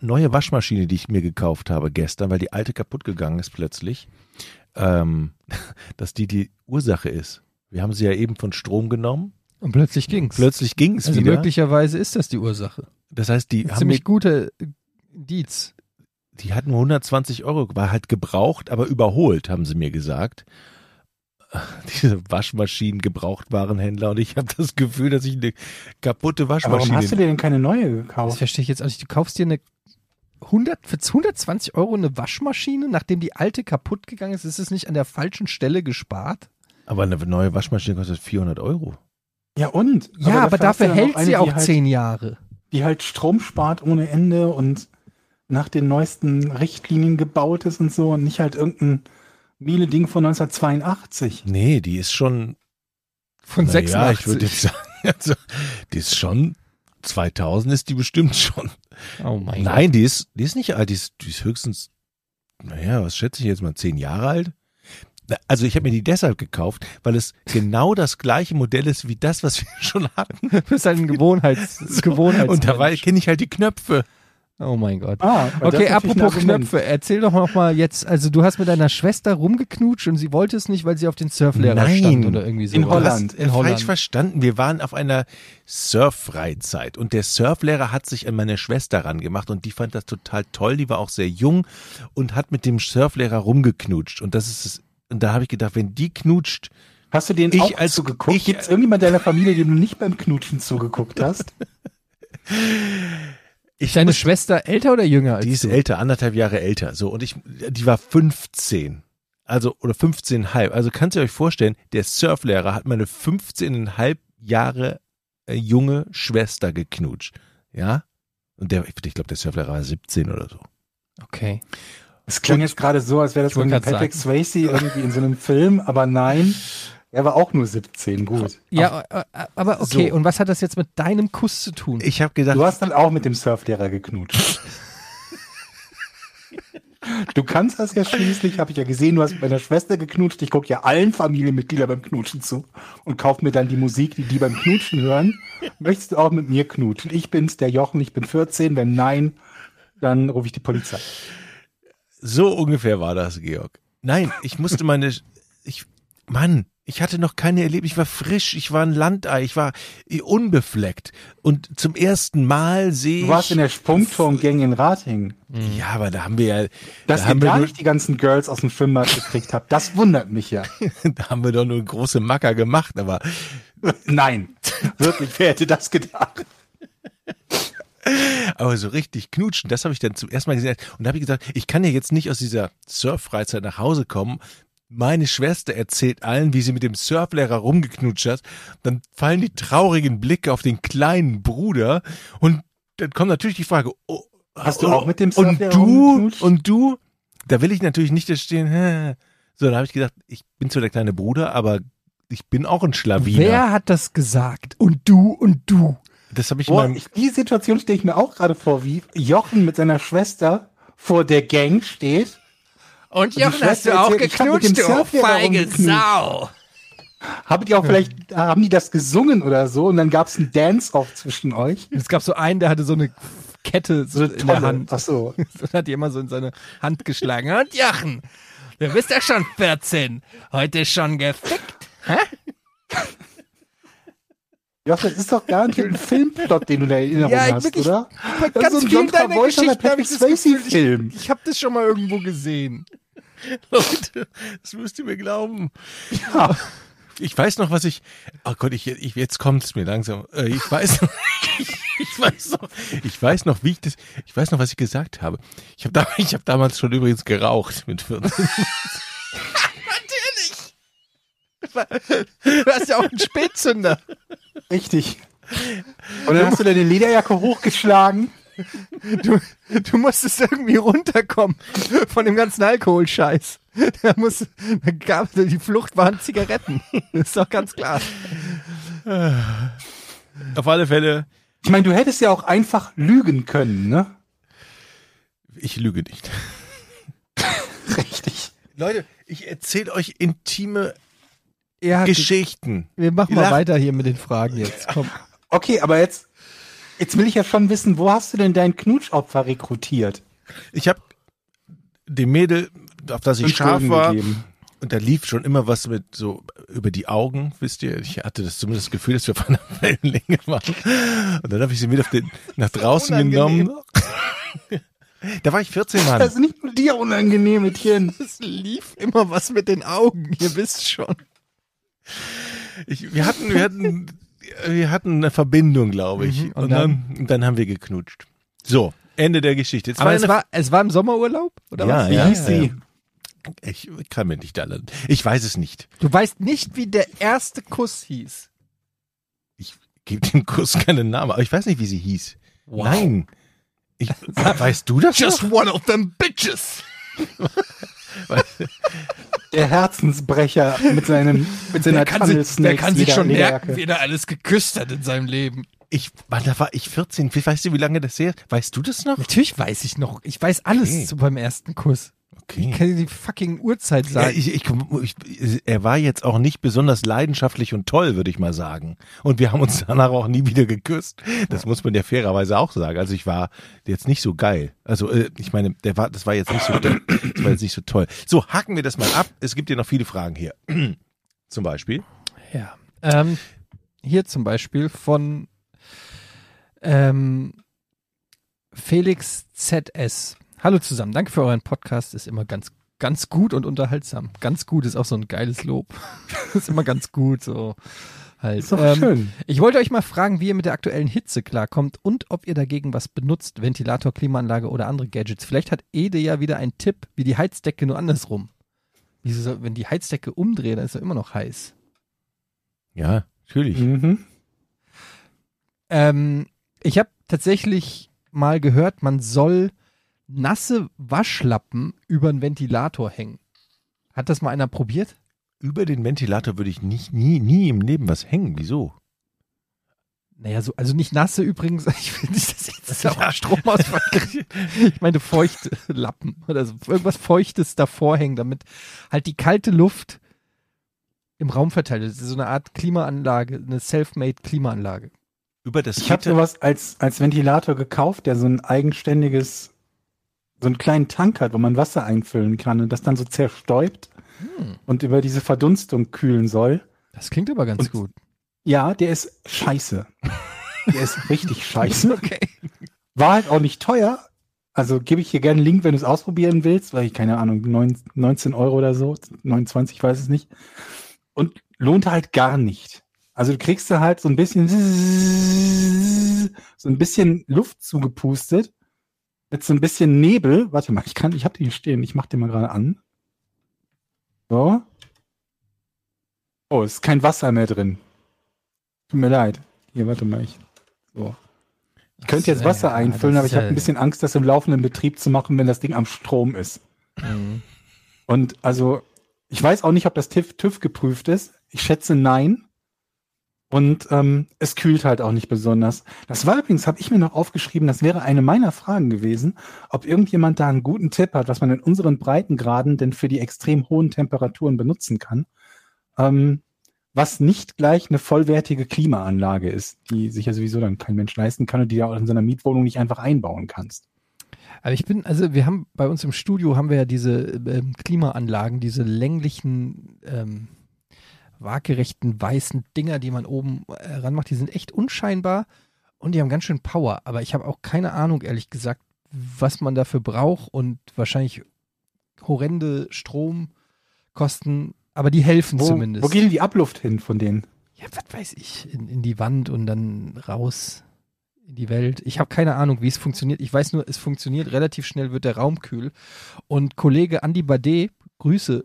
neue Waschmaschine, die ich mir gekauft habe gestern, weil die alte kaputt gegangen ist plötzlich, ähm, [LAUGHS] dass die die Ursache ist. Wir haben sie ja eben von Strom genommen. und plötzlich ging's. Plötzlich ging es also wieder. möglicherweise ist das die Ursache. Das heißt, die haben Ziemlich gute Indiz. die hatten 120 Euro, war halt gebraucht, aber überholt, haben sie mir gesagt. [LAUGHS] Diese Waschmaschinen, Gebrauchtwarenhändler und ich habe das Gefühl, dass ich eine kaputte Aber warum Waschmaschine. hast du dir denn keine neue Das gekauft? verstehe ich jetzt auch nicht. Du kaufst dir eine 100, für 120 Euro eine Waschmaschine, nachdem die alte kaputt gegangen ist. Ist es nicht an der falschen Stelle gespart? Aber eine neue Waschmaschine kostet 400 Euro. Ja, und? Ja, aber, hast du dafür hält eine, sie auch halt, zehn Jahre. Die halt Strom spart ohne Ende und nach den neuesten Richtlinien gebaut ist und so und nicht halt irgendein Miele-Ding von 1982. Nee, die ist schon Von Na 86. Ja, ich würde jetzt [LAUGHS] sagen, also, die ist schon 2000 ist die bestimmt schon. oh mein Nein, die ist, die ist nicht alt, die ist, die ist höchstens, naja, was schätze ich jetzt mal, zehn Jahre alt? Also ich habe mir die deshalb gekauft, weil es genau das gleiche Modell ist wie das, was wir [LAUGHS] schon hatten. [LAUGHS] Du bist halt ein Gewohnheits, [LAUGHS] Gewohnheits Und dabei kenne ich halt die Knöpfe. Oh mein Gott. Ah, das Okay, ist apropos. Knöpfe, erzähl doch noch mal jetzt, also du hast mit deiner Schwester rumgeknutscht und sie wollte es nicht, weil sie auf den Surflehrer Nein. stand oder irgendwie so. In? Holland. In Holland. Falsch verstanden. Wir waren auf einer Surffreizeit und der Surflehrer hat sich an meine Schwester rangemacht und die fand das total toll. Die war auch sehr jung und hat mit dem Surflehrer rumgeknutscht. Und das ist es. Und da habe ich gedacht, wenn die knutscht, Hast du den Ich auch als- zugeguckt? ich- Gibt es irgendjemand deiner Familie, dem du nicht beim Knutschen zugeguckt hast? [LAUGHS] ich Deine muss- Schwester älter oder jünger als Die ist du? älter, anderthalb Jahre älter. So, und ich, die war 15. Also, oder 15,5. Also kannst ihr euch vorstellen, der Surflehrer hat meine 15,5 Jahre äh, junge Schwester geknutscht. Ja? Und der, ich glaube, der Surflehrer war 17 oder so. Okay. Es klang jetzt gerade so, als wäre das grad Patrick Swayze irgendwie in so einem Film, aber nein, er war auch nur 17, gut. Ja, äh, äh, aber okay, So. und was hat das jetzt mit deinem Kuss zu tun? Ich habe gedacht, Du hast dann auch mit dem Surflehrer geknutscht. Du kannst das ja schließlich, habe ich ja gesehen, du hast mit meiner Schwester geknutscht. Ich gucke ja allen Familienmitgliedern beim Knutschen zu und kaufe mir dann die Musik, die die beim Knutschen hören. Möchtest du auch mit mir knutschen? Ich bin's, der Jochen, ich bin 14. Wenn nein, dann rufe ich die Polizei. So ungefähr war das, Georg. Nein, ich musste meine, ich, Mann, ich hatte noch keine Erlebnisse. Ich war frisch, ich war ein Landei, ich war unbefleckt. Und zum ersten Mal sehe Du warst ich, in der Sprungturmgang in Ratingen. ja, aber da haben wir ja, Dass da ihr nur, nicht die ganzen Girls aus dem Schwimmbad gekriegt habt, das wundert mich ja. [LAUGHS] da haben wir doch nur große Macker gemacht, aber Nein, wirklich, wer hätte das gedacht? Aber so richtig knutschen, das habe ich dann zum ersten Mal gesehen. Und da habe ich gesagt, ich kann ja jetzt nicht aus dieser Surffreizeit nach Hause kommen. Meine Schwester erzählt allen, wie sie mit dem Surflehrer rumgeknutscht hat. Dann fallen die traurigen Blicke auf den kleinen Bruder. Und dann kommt natürlich die Frage, oh, Hast du oh, auch mit dem Und Surflehrer du? rumgeknutscht? Und du? Da will ich natürlich nicht da stehen. hä. So, dann habe ich gesagt, ich bin zwar der kleine Bruder, aber ich bin auch ein Schlawiner. Wer hat das gesagt? Und du und du. Das habe ich Boah, ich, die Situation stelle ich mir auch gerade vor, wie Jochen mit seiner Schwester vor der Gang steht. Und Schwester erzählt, ich hab mit dem Surflehrer rumgeknutscht. Sau. Habt ihr auch vielleicht, haben die das gesungen oder so und dann gab es einen Dance-Off zwischen euch? Es gab so einen, der hatte so eine Kette so in der Hand. Ach so. [LAUGHS] Und hat die immer so in seine Hand geschlagen. Und Jochen, du bist ja schon 14. Heute schon gefickt. Jochen, das ist doch garantiert ein [LAUGHS] Filmplot, den du in der Erinnerung Ja, hast, wirklich- oder? Bei Das ist so ein John Travolta habe Patrick Swayze-Film. ich, ich habe das schon mal irgendwo gesehen. [LAUGHS] Leute, das müsst ihr mir glauben. Ja. Ich weiß noch, was ich. Oh Gott, ich, ich jetzt kommt es mir langsam. Äh, Ich weiß, noch, [LAUGHS] ich weiß noch, ich weiß noch, wie ich das. Ich weiß noch, was ich gesagt habe. Ich habe da, ich habe damals schon übrigens geraucht mit 14. Du hast ja auch einen Spätzünder. Richtig. [LAUGHS] Und dann hast du deine Lederjacke hochgeschlagen. Du, du musstest irgendwie runterkommen von dem ganzen Alkoholscheiß. Da muss, da gab, die Flucht waren Zigaretten. Das [LAUGHS] ist doch ganz klar. Auf alle Fälle, Ich meine, du hättest ja auch einfach lügen können, ne? ich lüge nicht. [LAUGHS] Richtig. Leute, ich erzähle euch intime Geschichten. wir machen mal lacht. weiter hier mit den Fragen jetzt. Komm. [LAUGHS] Okay, aber jetzt, jetzt will ich ja schon wissen, wo hast du denn dein Knutschopfer rekrutiert? Ich habe dem Mädel, auf das ich Fünf scharf war, gegeben. Und da lief schon immer was mit so über die Augen, wisst ihr? Ich hatte das zumindest das Gefühl, dass wir auf einer [LAUGHS] Wellenlänge waren. Und dann habe ich sie mit auf den, nach draußen Unangenehm. genommen. [LAUGHS] da war ich 14 Mann. Das ist nicht nur dir unangenehm, Etienne. Es lief immer was mit den Augen, ihr wisst schon. Ich, wir hatten, wir hatten, wir hatten eine Verbindung, glaube ich. Mhm, und, und dann, und dann haben wir geknutscht. So, Ende der Geschichte. Jetzt Aber es eine- war, es war im Sommerurlaub? Oder Ja, was? Wie ja. hieß sie? ich kann mir nicht alle. Ich weiß es nicht. Du weißt nicht, wie der erste Kuss hieß. Ich gebe dem Kuss keinen Namen, aber ich weiß nicht, wie sie hieß. Nein. Ich, weißt du das? noch? one of them bitches. [LAUGHS] Der Herzensbrecher mit seinem, mit seiner Der kann, sich, der kann sich schon merken, wen er alles geküsst hat in seinem Leben. Ich, Mann, da war ich 14. Wie- Weißt du, wie lange das her ist? Weißt du das noch? Natürlich weiß ich noch. Ich weiß alles Okay. so beim ersten Kuss. Ich Okay. kann dir die fucking Uhrzeit Ja, sagen. ich, ich, ich, er war jetzt auch nicht besonders leidenschaftlich und toll, würde ich mal sagen. Und wir haben uns danach auch nie wieder geküsst. Das muss man ja fairerweise auch sagen. Also ich war jetzt nicht so geil. Also äh, ich meine, der war, das war jetzt nicht so, das war jetzt nicht so toll. So hacken wir das mal ab. Es gibt ja noch viele Fragen hier. [CLEARS THROAT] Zum Beispiel. Ja. Ähm, hier zum Beispiel von ähm, Felix ZS. Hallo zusammen, danke für euren Podcast. Ist immer ganz, ganz gut und unterhaltsam. Ganz gut ist auch so ein geiles Lob. [LAUGHS] ist immer ganz gut, so halt. Ist doch Ähm, schön. Ich wollte euch mal fragen, wie ihr mit der aktuellen Hitze klarkommt und ob ihr dagegen was benutzt, Ventilator, Klimaanlage oder andere Gadgets. Vielleicht hat Ede ja wieder einen Tipp, wie die Heizdecke nur andersrum. Wieso soll, wenn die Heizdecke umdreht, dann ist er immer noch heiß. Ja, natürlich. Mhm. Ähm, ich habe tatsächlich mal gehört, man soll nasse Waschlappen über einen Ventilator hängen. Hat das mal einer probiert? Über den Ventilator würde ich nicht, nie, nie im Leben was hängen. Wieso? Naja, so, also nicht nasse übrigens. [LAUGHS] Ich will nicht, dass jetzt auch ein Stromausfall [LAUGHS] kriegt. Ich meine feuchte Lappen oder so. Irgendwas Feuchtes davor hängen, damit halt die kalte Luft im Raum verteilt ist. Das ist so eine Art Klimaanlage, eine self-made Klimaanlage. Über das Ich habe sowas als, als Ventilator gekauft, der so ein eigenständiges, so einen kleinen Tank hat, wo man Wasser einfüllen kann und das dann so zerstäubt Hm, und über diese Verdunstung kühlen soll. das klingt aber ganz Und- gut. Ja, der ist scheiße. Der ist richtig [LAUGHS] scheiße. Okay. War halt auch nicht teuer. Also gebe ich hier gerne einen Link, wenn du es ausprobieren willst, weil ich keine Ahnung, neun- 19 Euro oder so, 29, ich weiß es nicht. Und lohnt halt gar nicht. Also du kriegst da halt so ein bisschen so ein bisschen Luft zugepustet mit so ein bisschen Nebel. Warte mal, ich kann, ich habe den hier stehen. Ich mach den mal gerade an. So. Oh, es ist kein Wasser mehr drin. Tut mir leid. Hier, warte mal. Ich, so. Ich könnte jetzt Wasser Ja, einfüllen, aber ich habe ein bisschen Angst, das im laufenden Betrieb zu machen, wenn das Ding am Strom ist. Mhm. Und also, ich weiß auch nicht, ob das TÜV, TÜV geprüft ist. Ich schätze nein. Und ähm, es kühlt halt auch nicht besonders. Das war übrigens, habe ich mir noch aufgeschrieben, das wäre eine meiner Fragen gewesen, ob irgendjemand da einen guten Tipp hat, was man in unseren Breitengraden denn für die extrem hohen Temperaturen benutzen kann. Ähm, was nicht gleich eine vollwertige Klimaanlage ist, die sich ja sowieso dann kein Mensch leisten kann und die du auch in seiner Mietwohnung nicht einfach einbauen kannst. Aber ich bin, also wir haben bei uns im Studio haben wir ja diese ähm, Klimaanlagen, diese länglichen, ähm, waagerechten weißen Dinger, die man oben äh, ranmacht, die sind echt unscheinbar und die haben ganz schön Power. Aber ich habe auch keine Ahnung, ehrlich gesagt, was man dafür braucht und wahrscheinlich horrende Stromkosten, aber die helfen Wo, zumindest. wo geht denn die Abluft hin von denen? ja, was weiß ich, in, in die Wand und dann raus in die Welt. Ich habe keine Ahnung, wie es funktioniert. Ich weiß nur, es funktioniert relativ schnell, wird der Raum kühl. Und Kollege Andy Bade, Grüße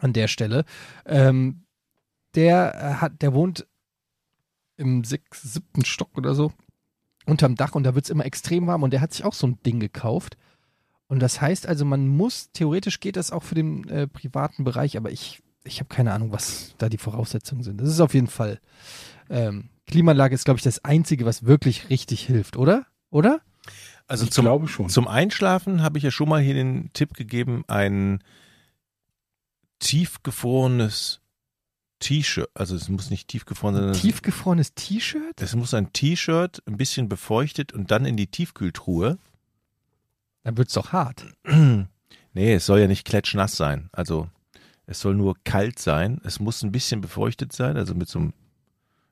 an der Stelle, ähm, der äh, hat, der wohnt im sechs, siebten Stock oder so unterm Dach und da wird es immer extrem warm und der hat sich auch so ein Ding gekauft. Und das heißt also, man muss, theoretisch geht das auch für den äh, privaten Bereich, aber ich, ich habe keine Ahnung, was da die Voraussetzungen sind. Das ist auf jeden Fall. Ähm, Klimaanlage ist, glaube ich, das Einzige, was wirklich richtig hilft, oder? Oder? Also ich zum, glaube schon. zum Einschlafen habe ich ja schon mal hier den Tipp gegeben, ein tiefgefrorenes T-Shirt, also es muss nicht tiefgefroren sein, Tiefgefrorenes T-Shirt? es muss ein T-Shirt, ein bisschen befeuchtet und dann in die Tiefkühltruhe. Dann wird's doch hart. [CLEARS THROAT] nee, es soll ja nicht klatschnass sein. Also es soll nur kalt sein. Es muss ein bisschen befeuchtet sein, also mit so einem,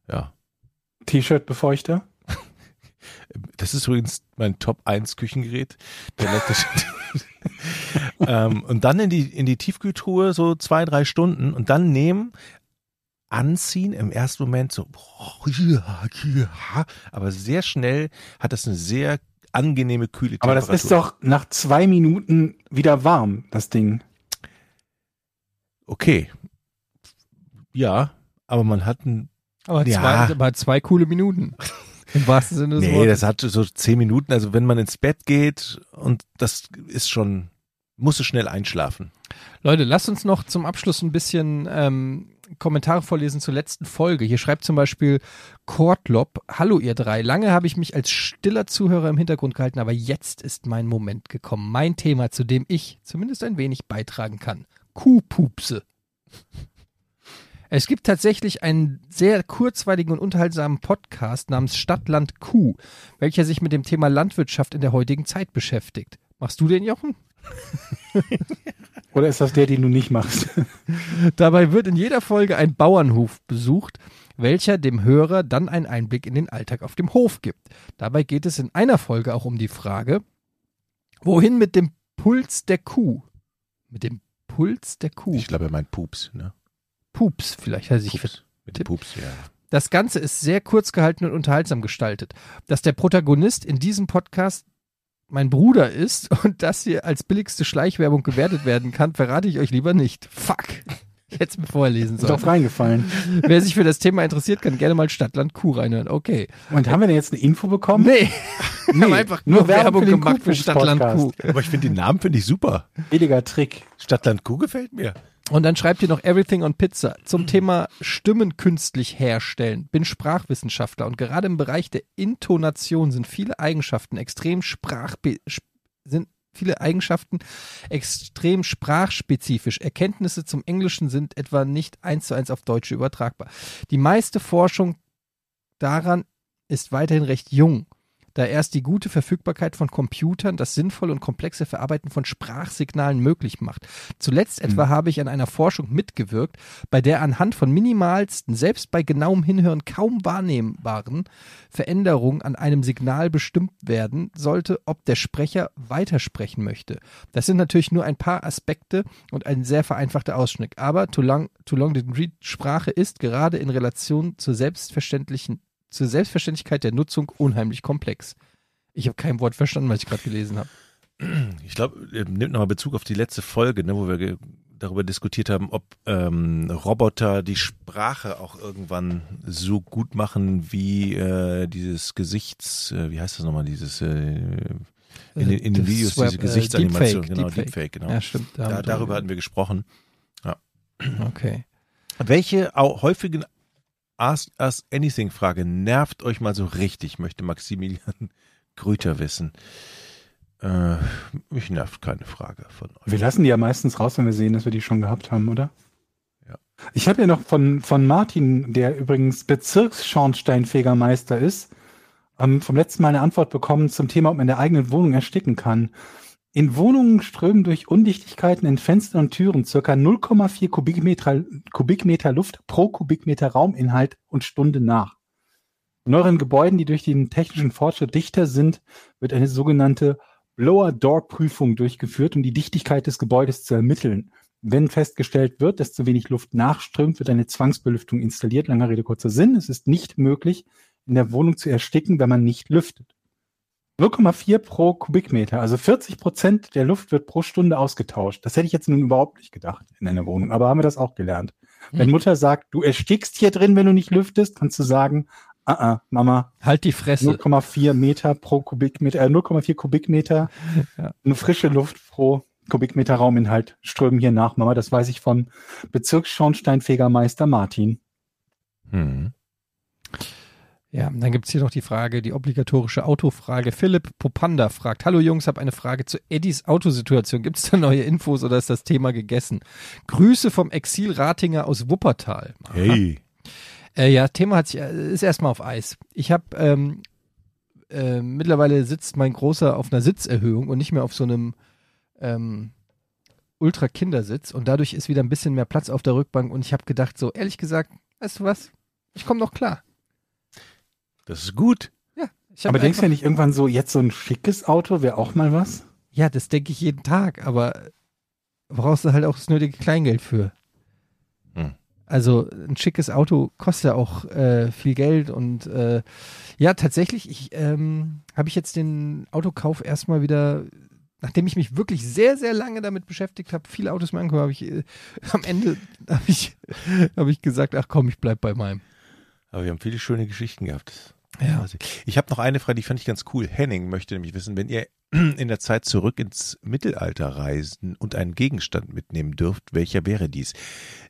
ja. T-Shirt-Befeuchter? [LAUGHS] Das ist übrigens mein Top 1 Küchengerät. [LAUGHS] Ähm, und dann in die, in die Tiefkühltruhe so zwei, drei Stunden und dann nehmen, anziehen, im ersten Moment so, aber sehr schnell hat das eine sehr angenehme kühle Aber Temperatur. das ist doch nach zwei Minuten wieder warm, das Ding. Okay. Ja, aber man hat ein Aber, Ja. zwei, aber zwei coole Minuten. [LAUGHS] Im wahrsten Sinne des Nee, Wortes. das hat so zehn Minuten. Also wenn man ins Bett geht und das ist schon, musst du schnell einschlafen. Leute, lasst uns noch zum Abschluss ein bisschen ähm, Kommentare vorlesen zur letzten Folge. Hier schreibt zum Beispiel Kortlop, Hallo ihr drei, lange habe ich mich als stiller Zuhörer im Hintergrund gehalten, aber jetzt ist mein Moment gekommen. Mein Thema, zu dem ich zumindest ein wenig beitragen kann. Kuhpupse. Es gibt tatsächlich einen sehr kurzweiligen und unterhaltsamen Podcast namens Stadtland Kuh, welcher sich mit dem Thema Landwirtschaft in der heutigen Zeit beschäftigt. Machst du den, Jochen? [LAUGHS] Oder ist das der, den du nicht machst? [LAUGHS] Dabei wird in jeder Folge ein Bauernhof besucht, welcher dem Hörer dann einen Einblick in den Alltag auf dem Hof gibt. Dabei geht es in einer Folge auch um die Frage, wohin mit dem Puls der Kuh? Mit dem Puls der Kuh. Ich glaube, er meint Pups, ne? Pups, vielleicht er sich Pups. Mit dem Pups, ja. Das Ganze ist sehr kurz gehalten und unterhaltsam gestaltet. Dass der Protagonist in diesem Podcast mein Bruder ist [LAUGHS] und das hier als billigste Schleichwerbung gewertet werden kann, verrate ich euch lieber nicht. Fuck. Es mir vorher lesen Ist drauf reingefallen. Wer sich für das Thema interessiert, kann gerne mal Stadtland Kuh reinhören. Okay. Und haben wir denn jetzt eine Info bekommen? Nee, [LAUGHS] wir Nee, haben einfach nur, Werbung den gemacht für Stadtland Kuh. Aber ich finde den Namen finde ich super. Billiger Trick. Stadtland Kuh gefällt mir. Und dann schreibt ihr noch Everything on Pizza zum Thema Stimmen künstlich herstellen. Bin Sprachwissenschaftler und gerade im Bereich der Intonation sind viele Eigenschaften extrem sprachbe sind viele Eigenschaften extrem sprachspezifisch. Erkenntnisse zum Englischen sind etwa nicht eins zu eins auf Deutsche übertragbar. Die meiste Forschung daran ist weiterhin recht jung, da erst die gute Verfügbarkeit von Computern das sinnvolle und komplexe Verarbeiten von Sprachsignalen möglich macht. Zuletzt etwa habe ich an einer Forschung mitgewirkt, bei der anhand von minimalsten, selbst bei genauem Hinhören kaum wahrnehmbaren Veränderungen an einem Signal bestimmt werden sollte, ob der Sprecher weitersprechen möchte. Das sind natürlich nur ein paar Aspekte und ein sehr vereinfachter Ausschnitt. Aber too long, too long didn't read, Sprache ist gerade in Relation zur selbstverständlichen zur Selbstverständlichkeit der Nutzung unheimlich komplex. Ich habe kein Wort verstanden, was ich gerade gelesen habe. Ich glaube, nimmt nochmal Bezug auf die letzte Folge, ne, wo wir darüber diskutiert haben, ob ähm, Roboter die Sprache auch irgendwann so gut machen wie äh, dieses Gesichts, äh, wie heißt das nochmal, dieses äh, in, den- in den Videos, Swap, diese äh, Gesichtsanimationen, Deepfake, genau, Deepfake. Deepfake, genau. Ja, stimmt. da da, wir darüber hatten wir gesprochen. Okay. Welche häufigen Ask Us Anything Frage nervt euch mal so richtig, möchte Maximilian [LAUGHS] Grüter wissen. Äh, mich nervt keine Frage von euch. Wir lassen die ja meistens raus, wenn wir sehen, dass wir die schon gehabt haben, oder? Ja. Ich habe ja noch von, von Martin, der übrigens Bezirksschornsteinfegermeister ist, ähm, vom letzten Mal eine Antwort bekommen zum Thema, ob man in der eigenen Wohnung ersticken kann. In Wohnungen strömen durch Undichtigkeiten in Fenstern und Türen circa 0,4 Kubikmeter, Kubikmeter Luft pro Kubikmeter Rauminhalt und Stunde nach. In neueren Gebäuden, die durch den technischen Fortschritt dichter sind, wird eine sogenannte Blower-Door-Prüfung durchgeführt, um die Dichtigkeit des Gebäudes zu ermitteln. Wenn festgestellt wird, dass zu wenig Luft nachströmt, wird eine Zwangsbelüftung installiert. Langer Rede, kurzer Sinn. Es ist nicht möglich, in der Wohnung zu ersticken, wenn man nicht lüftet. 0,4 pro Kubikmeter, also 40 Prozent der Luft wird pro Stunde ausgetauscht. Das hätte ich jetzt nun überhaupt nicht gedacht in einer Wohnung, aber haben wir das auch gelernt. Wenn Hm. Mutter sagt, du erstickst hier drin, wenn du nicht lüftest, kannst du sagen, ah, ah, Mama, Halt die Fresse. 0,4 Meter pro Kubikmeter, äh, 0,4 Kubikmeter, Ja. eine frische Luft pro Kubikmeter Rauminhalt strömen hier nach, Mama. Das weiß ich von Bezirksschornsteinfegermeister Martin. Hm. Ja, dann gibt's hier noch die Frage, die obligatorische Autofrage. Philipp Popanda fragt, Hallo Jungs, habe eine Frage zu Eddies Autosituation. Gibt's da neue Infos oder ist das Thema gegessen? Grüße vom Exil Ratinger aus Wuppertal. Aha. Hey. Äh, ja, Thema hat sich, äh, ist erstmal auf Eis. Ich habe ähm, äh, mittlerweile sitzt mein Großer auf einer Sitzerhöhung und nicht mehr auf so einem ähm, Ultra-Kindersitz und dadurch ist wieder ein bisschen mehr Platz auf der Rückbank und ich habe gedacht, so ehrlich gesagt, weißt du was? Ich komme noch klar. Das ist gut. Ich hab Aber denkst du ja nicht irgendwann so, jetzt so ein schickes Auto wäre auch mal was? Ja, das denke ich jeden Tag, aber brauchst du halt auch das nötige Kleingeld für. Hm. Also ein schickes Auto kostet ja auch äh, viel Geld und äh, ja, tatsächlich, ich ähm, habe ich jetzt den Autokauf erstmal wieder, nachdem ich mich wirklich sehr, sehr lange damit beschäftigt habe, viele Autos mir angeguckt, habe ich äh, am Ende habe ich, hab ich gesagt, ach komm, ich bleib bei meinem. Aber wir haben viele schöne Geschichten gehabt. Ja. Ich habe noch eine Frage, die fand ich ganz cool. Henning möchte nämlich wissen, wenn ihr [CLEARS THROAT] in der Zeit zurück ins Mittelalter reisen und einen Gegenstand mitnehmen dürft, welcher wäre dies?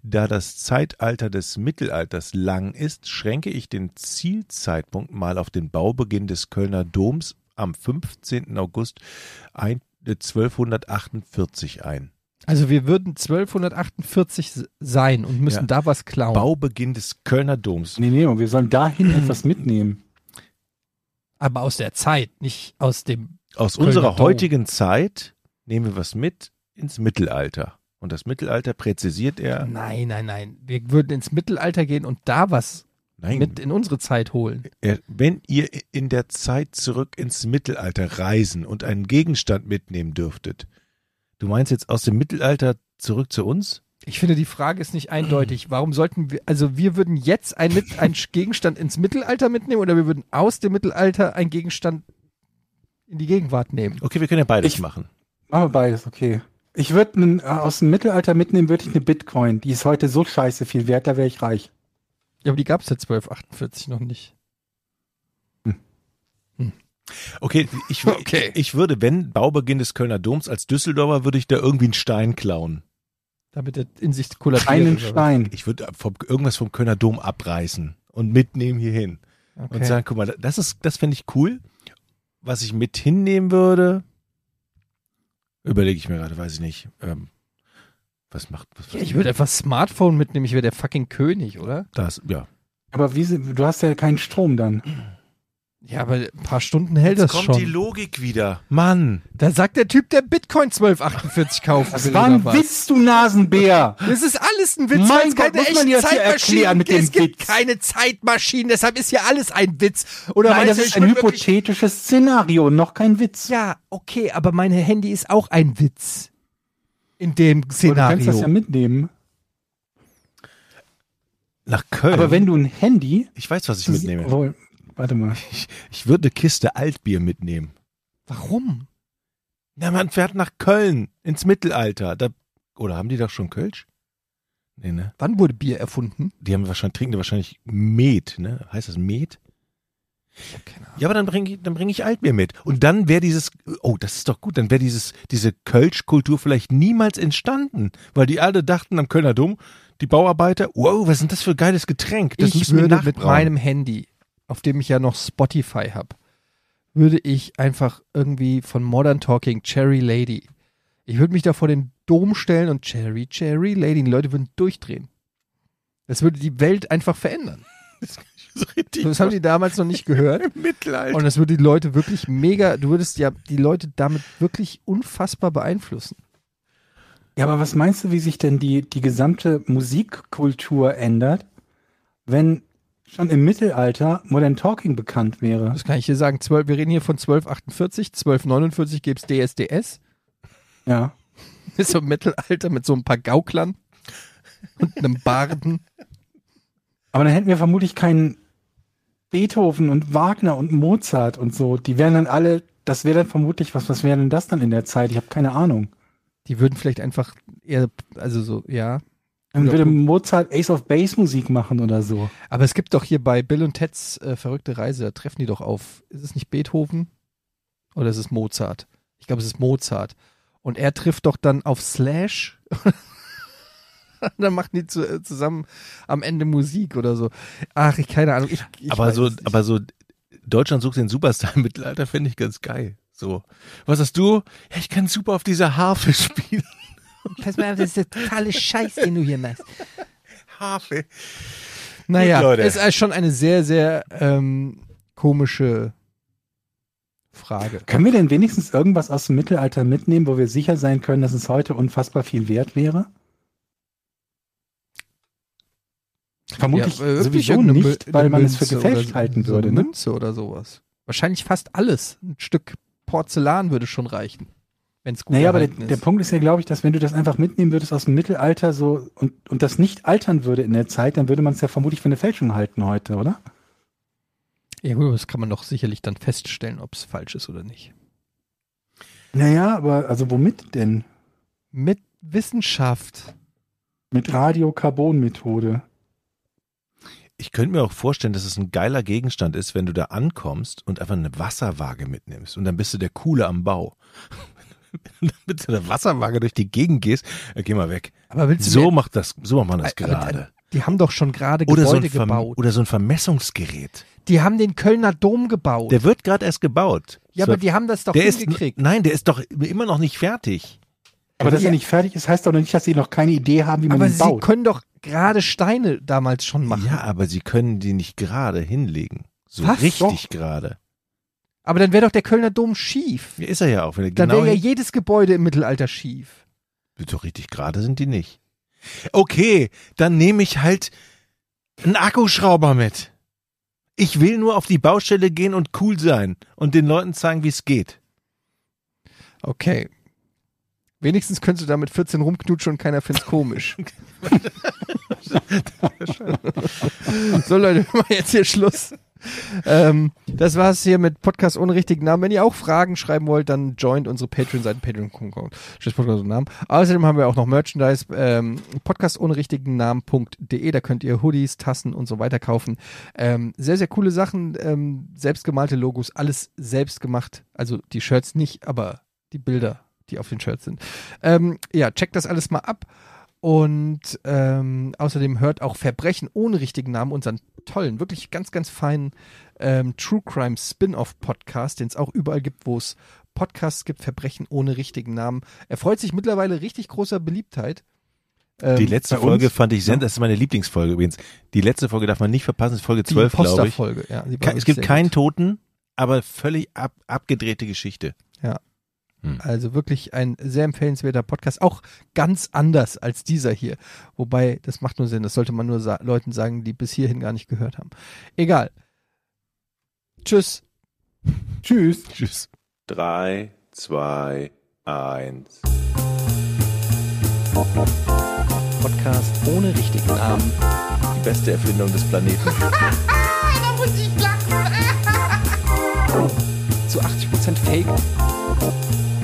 Da das Zeitalter des Mittelalters lang ist, schränke ich den Zielzeitpunkt mal auf den Baubeginn des Kölner Doms am 15. August ein, äh, 1248 ein. Also wir würden 1248 s- sein und müssen Ja. da was klauen. Baubeginn des Kölner Doms. Nee, nee, und wir sollen dahin [CLEARS THROAT] etwas mitnehmen. Aber aus der Zeit, nicht aus dem. Aus Kölner unserer Dom. heutigen Zeit nehmen wir was mit ins Mittelalter. Und das Mittelalter präzisiert er. Nein, nein, nein. Wir würden ins Mittelalter gehen und da was Nein, mit in unsere Zeit holen. wenn ihr in der Zeit zurück ins Mittelalter reisen und einen Gegenstand mitnehmen dürftet. Du meinst jetzt aus dem Mittelalter zurück zu uns? Ich finde, die Frage ist nicht eindeutig. Warum sollten wir, also wir würden jetzt ein mit, einen Gegenstand ins Mittelalter mitnehmen oder wir würden aus dem Mittelalter einen Gegenstand in die Gegenwart nehmen? Okay, wir können ja beides Ich- machen. Machen wir beides, okay. Ich würde aus dem Mittelalter mitnehmen, würde ich eine Bitcoin. Die ist heute so scheiße viel wert, da wäre ich reich. Ja, aber die gab es ja 1248 noch nicht. Okay, ich, [LAUGHS] Okay. ich würde, wenn Baubeginn des Kölner Doms als Düsseldorfer, würde ich da irgendwie einen Stein klauen. Damit er in sich kollabiert. Einen was? Stein. Ich würde vom, irgendwas vom Kölner Dom abreißen und mitnehmen hierhin. Okay. und sagen, guck mal, das ist, das fände ich cool. Was ich mit hinnehmen würde, überlege ich mir gerade, weiß ich nicht. Ähm, was macht, was, ja, ich würde einfach Smartphone mitnehmen, ich wäre der fucking König, oder? das, ja. Aber wie, sie- du hast ja keinen Strom dann. Ja, aber ein paar Stunden hält Jetzt das kommt die schon. Logik wieder. Mann. Da sagt der Typ, der Bitcoin 1248 [LAUGHS] kaufen Das will war ein. Witz, du Nasenbär. Das ist alles ein Witz, Mein weil es Gott, keine muss man echten jetzt hier Zeitmaschinen erklären mit Es dem gibt Witz. keine Zeitmaschinen, deshalb ist hier alles ein Witz. Oder Nein, das du, ist ein hypothetisches Szenario, noch kein Witz. Ja, okay, aber mein Handy ist auch ein Witz. In dem Aber du Szenario. kannst das ja mitnehmen. Nach Köln. Aber wenn du ein Handy. ich weiß, was ich mitnehme. Obwohl, warte mal. Ich, ich würde eine Kiste Altbier mitnehmen. Warum? Na, man fährt nach Köln ins Mittelalter. Da, oder haben die doch schon Kölsch? Nee, ne? Wann wurde Bier erfunden? Die haben wahrscheinlich, trinken die wahrscheinlich Met, ne? Heißt das Met? Ich hab keine Ahnung. Ja, aber dann bringe ich, dann bring ich Altbier mit. Und dann wäre dieses, oh, das ist doch gut, dann wäre dieses, diese Kölsch-Kultur vielleicht niemals entstanden. Weil die alle dachten am Kölner Dom, die Bauarbeiter, wow, was ist denn das für ein geiles Getränk? Das ich müssen wir würde mit nachbrauen. meinem Handy, auf dem ich ja noch Spotify habe, würde ich einfach irgendwie von Modern Talking Cherry Lady. Ich würde mich da vor den Dom stellen und Cherry, Cherry Lady. Die Leute würden durchdrehen. Das würde die Welt einfach verändern. [LAUGHS] so richtig Das haben die damals noch nicht gehört. [LAUGHS] Mittelalter. Und das würde die Leute wirklich mega, du würdest ja die Leute damit wirklich unfassbar beeinflussen. Ja, aber was meinst du, wie sich denn die, die gesamte Musikkultur ändert, wenn schon im Mittelalter Modern Talking bekannt wäre? Das kann ich dir sagen. 12, wir reden hier von 1248, 1249 gibt's DSDS. Ja. [LAUGHS] Ist so im Mittelalter mit so ein paar Gauklern und einem Barden. Aber dann hätten wir vermutlich keinen Beethoven und Wagner und Mozart und so. Die wären dann alle, das wäre dann vermutlich, was, was wäre denn das dann in der Zeit? Ich habe keine Ahnung. Die würden vielleicht einfach eher, also so, ja. Dann würde. Mozart Ace of Base Musik machen oder so. Aber es gibt doch hier bei Bill und Teds äh, verrückte Reise, da treffen die doch auf. Ist es nicht Beethoven? Oder ist es Mozart? Ich glaube, es ist Mozart. Und er trifft doch dann auf Slash. [LAUGHS] dann machen die zu, äh, zusammen am Ende Musik oder so. Ach, ich keine Ahnung. Ich, ich aber so, nicht. aber so, Deutschland sucht den Superstar im Mittelalter, finde ich ganz geil. So. Was hast du? Ja, ich kann super auf dieser Harfe [LAUGHS] spielen. Pass mal auf, das ist der totale Scheiß, den du hier machst. Harfe. Naja, Leute. ist also schon eine sehr, sehr ähm, komische Frage. Können wir denn wenigstens irgendwas aus dem Mittelalter mitnehmen, wo wir sicher sein können, dass es heute unfassbar viel wert wäre? Vermutlich Ja, äh, sowieso nicht, weil man es für gefälscht oder halten so würde. Eine Ne? Münze oder sowas. Wahrscheinlich fast alles. Ein Stück Porzellan würde schon reichen. Wenn es gut Naja, aber der, erhalten der ist. Punkt ist ja, glaube ich, dass wenn du das einfach mitnehmen würdest aus dem Mittelalter so und, und das nicht altern würde in der Zeit, dann würde man es ja vermutlich für eine Fälschung halten heute, oder? Ja gut, das kann man doch sicherlich dann feststellen, ob es falsch ist oder nicht. Naja, aber also womit denn? Mit Wissenschaft. Mit Radiokarbonmethode. ich könnte mir auch vorstellen, dass es ein geiler Gegenstand ist, wenn du da ankommst und einfach eine Wasserwaage mitnimmst und dann bist du der Coole am Bau. [LAUGHS] Wenn du mit so einer Wasserwaage durch die Gegend gehst, äh, geh mal weg. Aber willst du So macht das, so macht man das Aber gerade. Die haben doch schon gerade Oder so, ein Gebäude Verm- gebaut. oder so ein Vermessungsgerät. Die haben den Kölner Dom gebaut. Der wird gerade erst gebaut. ja, So- aber die haben das doch der ist, hingekriegt. nein, der ist doch immer noch nicht fertig. Aber dass Ja. er nicht fertig ist, heißt doch noch nicht, dass sie noch keine Idee haben, wie man aber ihn sie baut. können doch gerade Steine damals schon machen. Ja, aber sie können die nicht gerade hinlegen. So Was? richtig gerade. Aber dann wäre doch der Kölner Dom schief. Ja, ist er ja auch. Wenn er Dann genau wäre ja jedes Gebäude im Mittelalter schief. so richtig gerade sind die nicht. Okay, dann nehme ich halt einen Akkuschrauber mit. Ich will nur auf die Baustelle gehen und cool sein und den Leuten zeigen, wie es geht. Okay. Wenigstens könntest du da mit 14 rumknutschen und keiner find's komisch. [LAUGHS] so Leute, [LAUGHS] wir machen jetzt hier Schluss. Ähm, das war's hier mit Podcast ohne richtigen Namen. Wenn ihr auch Fragen schreiben wollt, dann joint unsere Patreon-Seite patreon.com. Außerdem haben wir auch noch Merchandise, ähm, Podcast ohne richtigen Namen.de. Da könnt ihr Hoodies, Tassen und so weiter kaufen. Ähm, sehr, sehr coole Sachen, ähm, selbstgemalte Logos, alles selbst gemacht. Also die Shirts nicht, aber die Bilder, die auf den Shirts sind. Ähm, ja, checkt das alles mal ab. Und ähm, außerdem hört auch Verbrechen ohne richtigen Namen, unseren tollen, wirklich ganz, ganz feinen ähm, True Crime Spin-off Podcast, den es auch überall gibt, wo es Podcasts gibt, Verbrechen ohne richtigen Namen. Er freut sich mittlerweile richtig großer Beliebtheit. Ähm, Die letzte? Folge fand ich das ist meine Lieblingsfolge übrigens. Die letzte Folge darf man nicht verpassen, ist Folge die 12, glaube ich. Posterfolge, ja. Es gibt keinen. Toten, aber völlig ab, abgedrehte Geschichte. Also wirklich ein sehr empfehlenswerter Podcast, auch ganz anders als dieser hier. Wobei, das macht nur Sinn, das sollte man nur sa Leuten sagen, die bis hierhin gar nicht gehört haben. Egal. Tschüss. [LAUGHS] Tschüss. Tschüss. Drei, zwei, eins. Podcast ohne richtigen Namen. Die beste Erfindung des Planeten. [LAUGHS] Da muss ich lachen. Zu 80% Fake.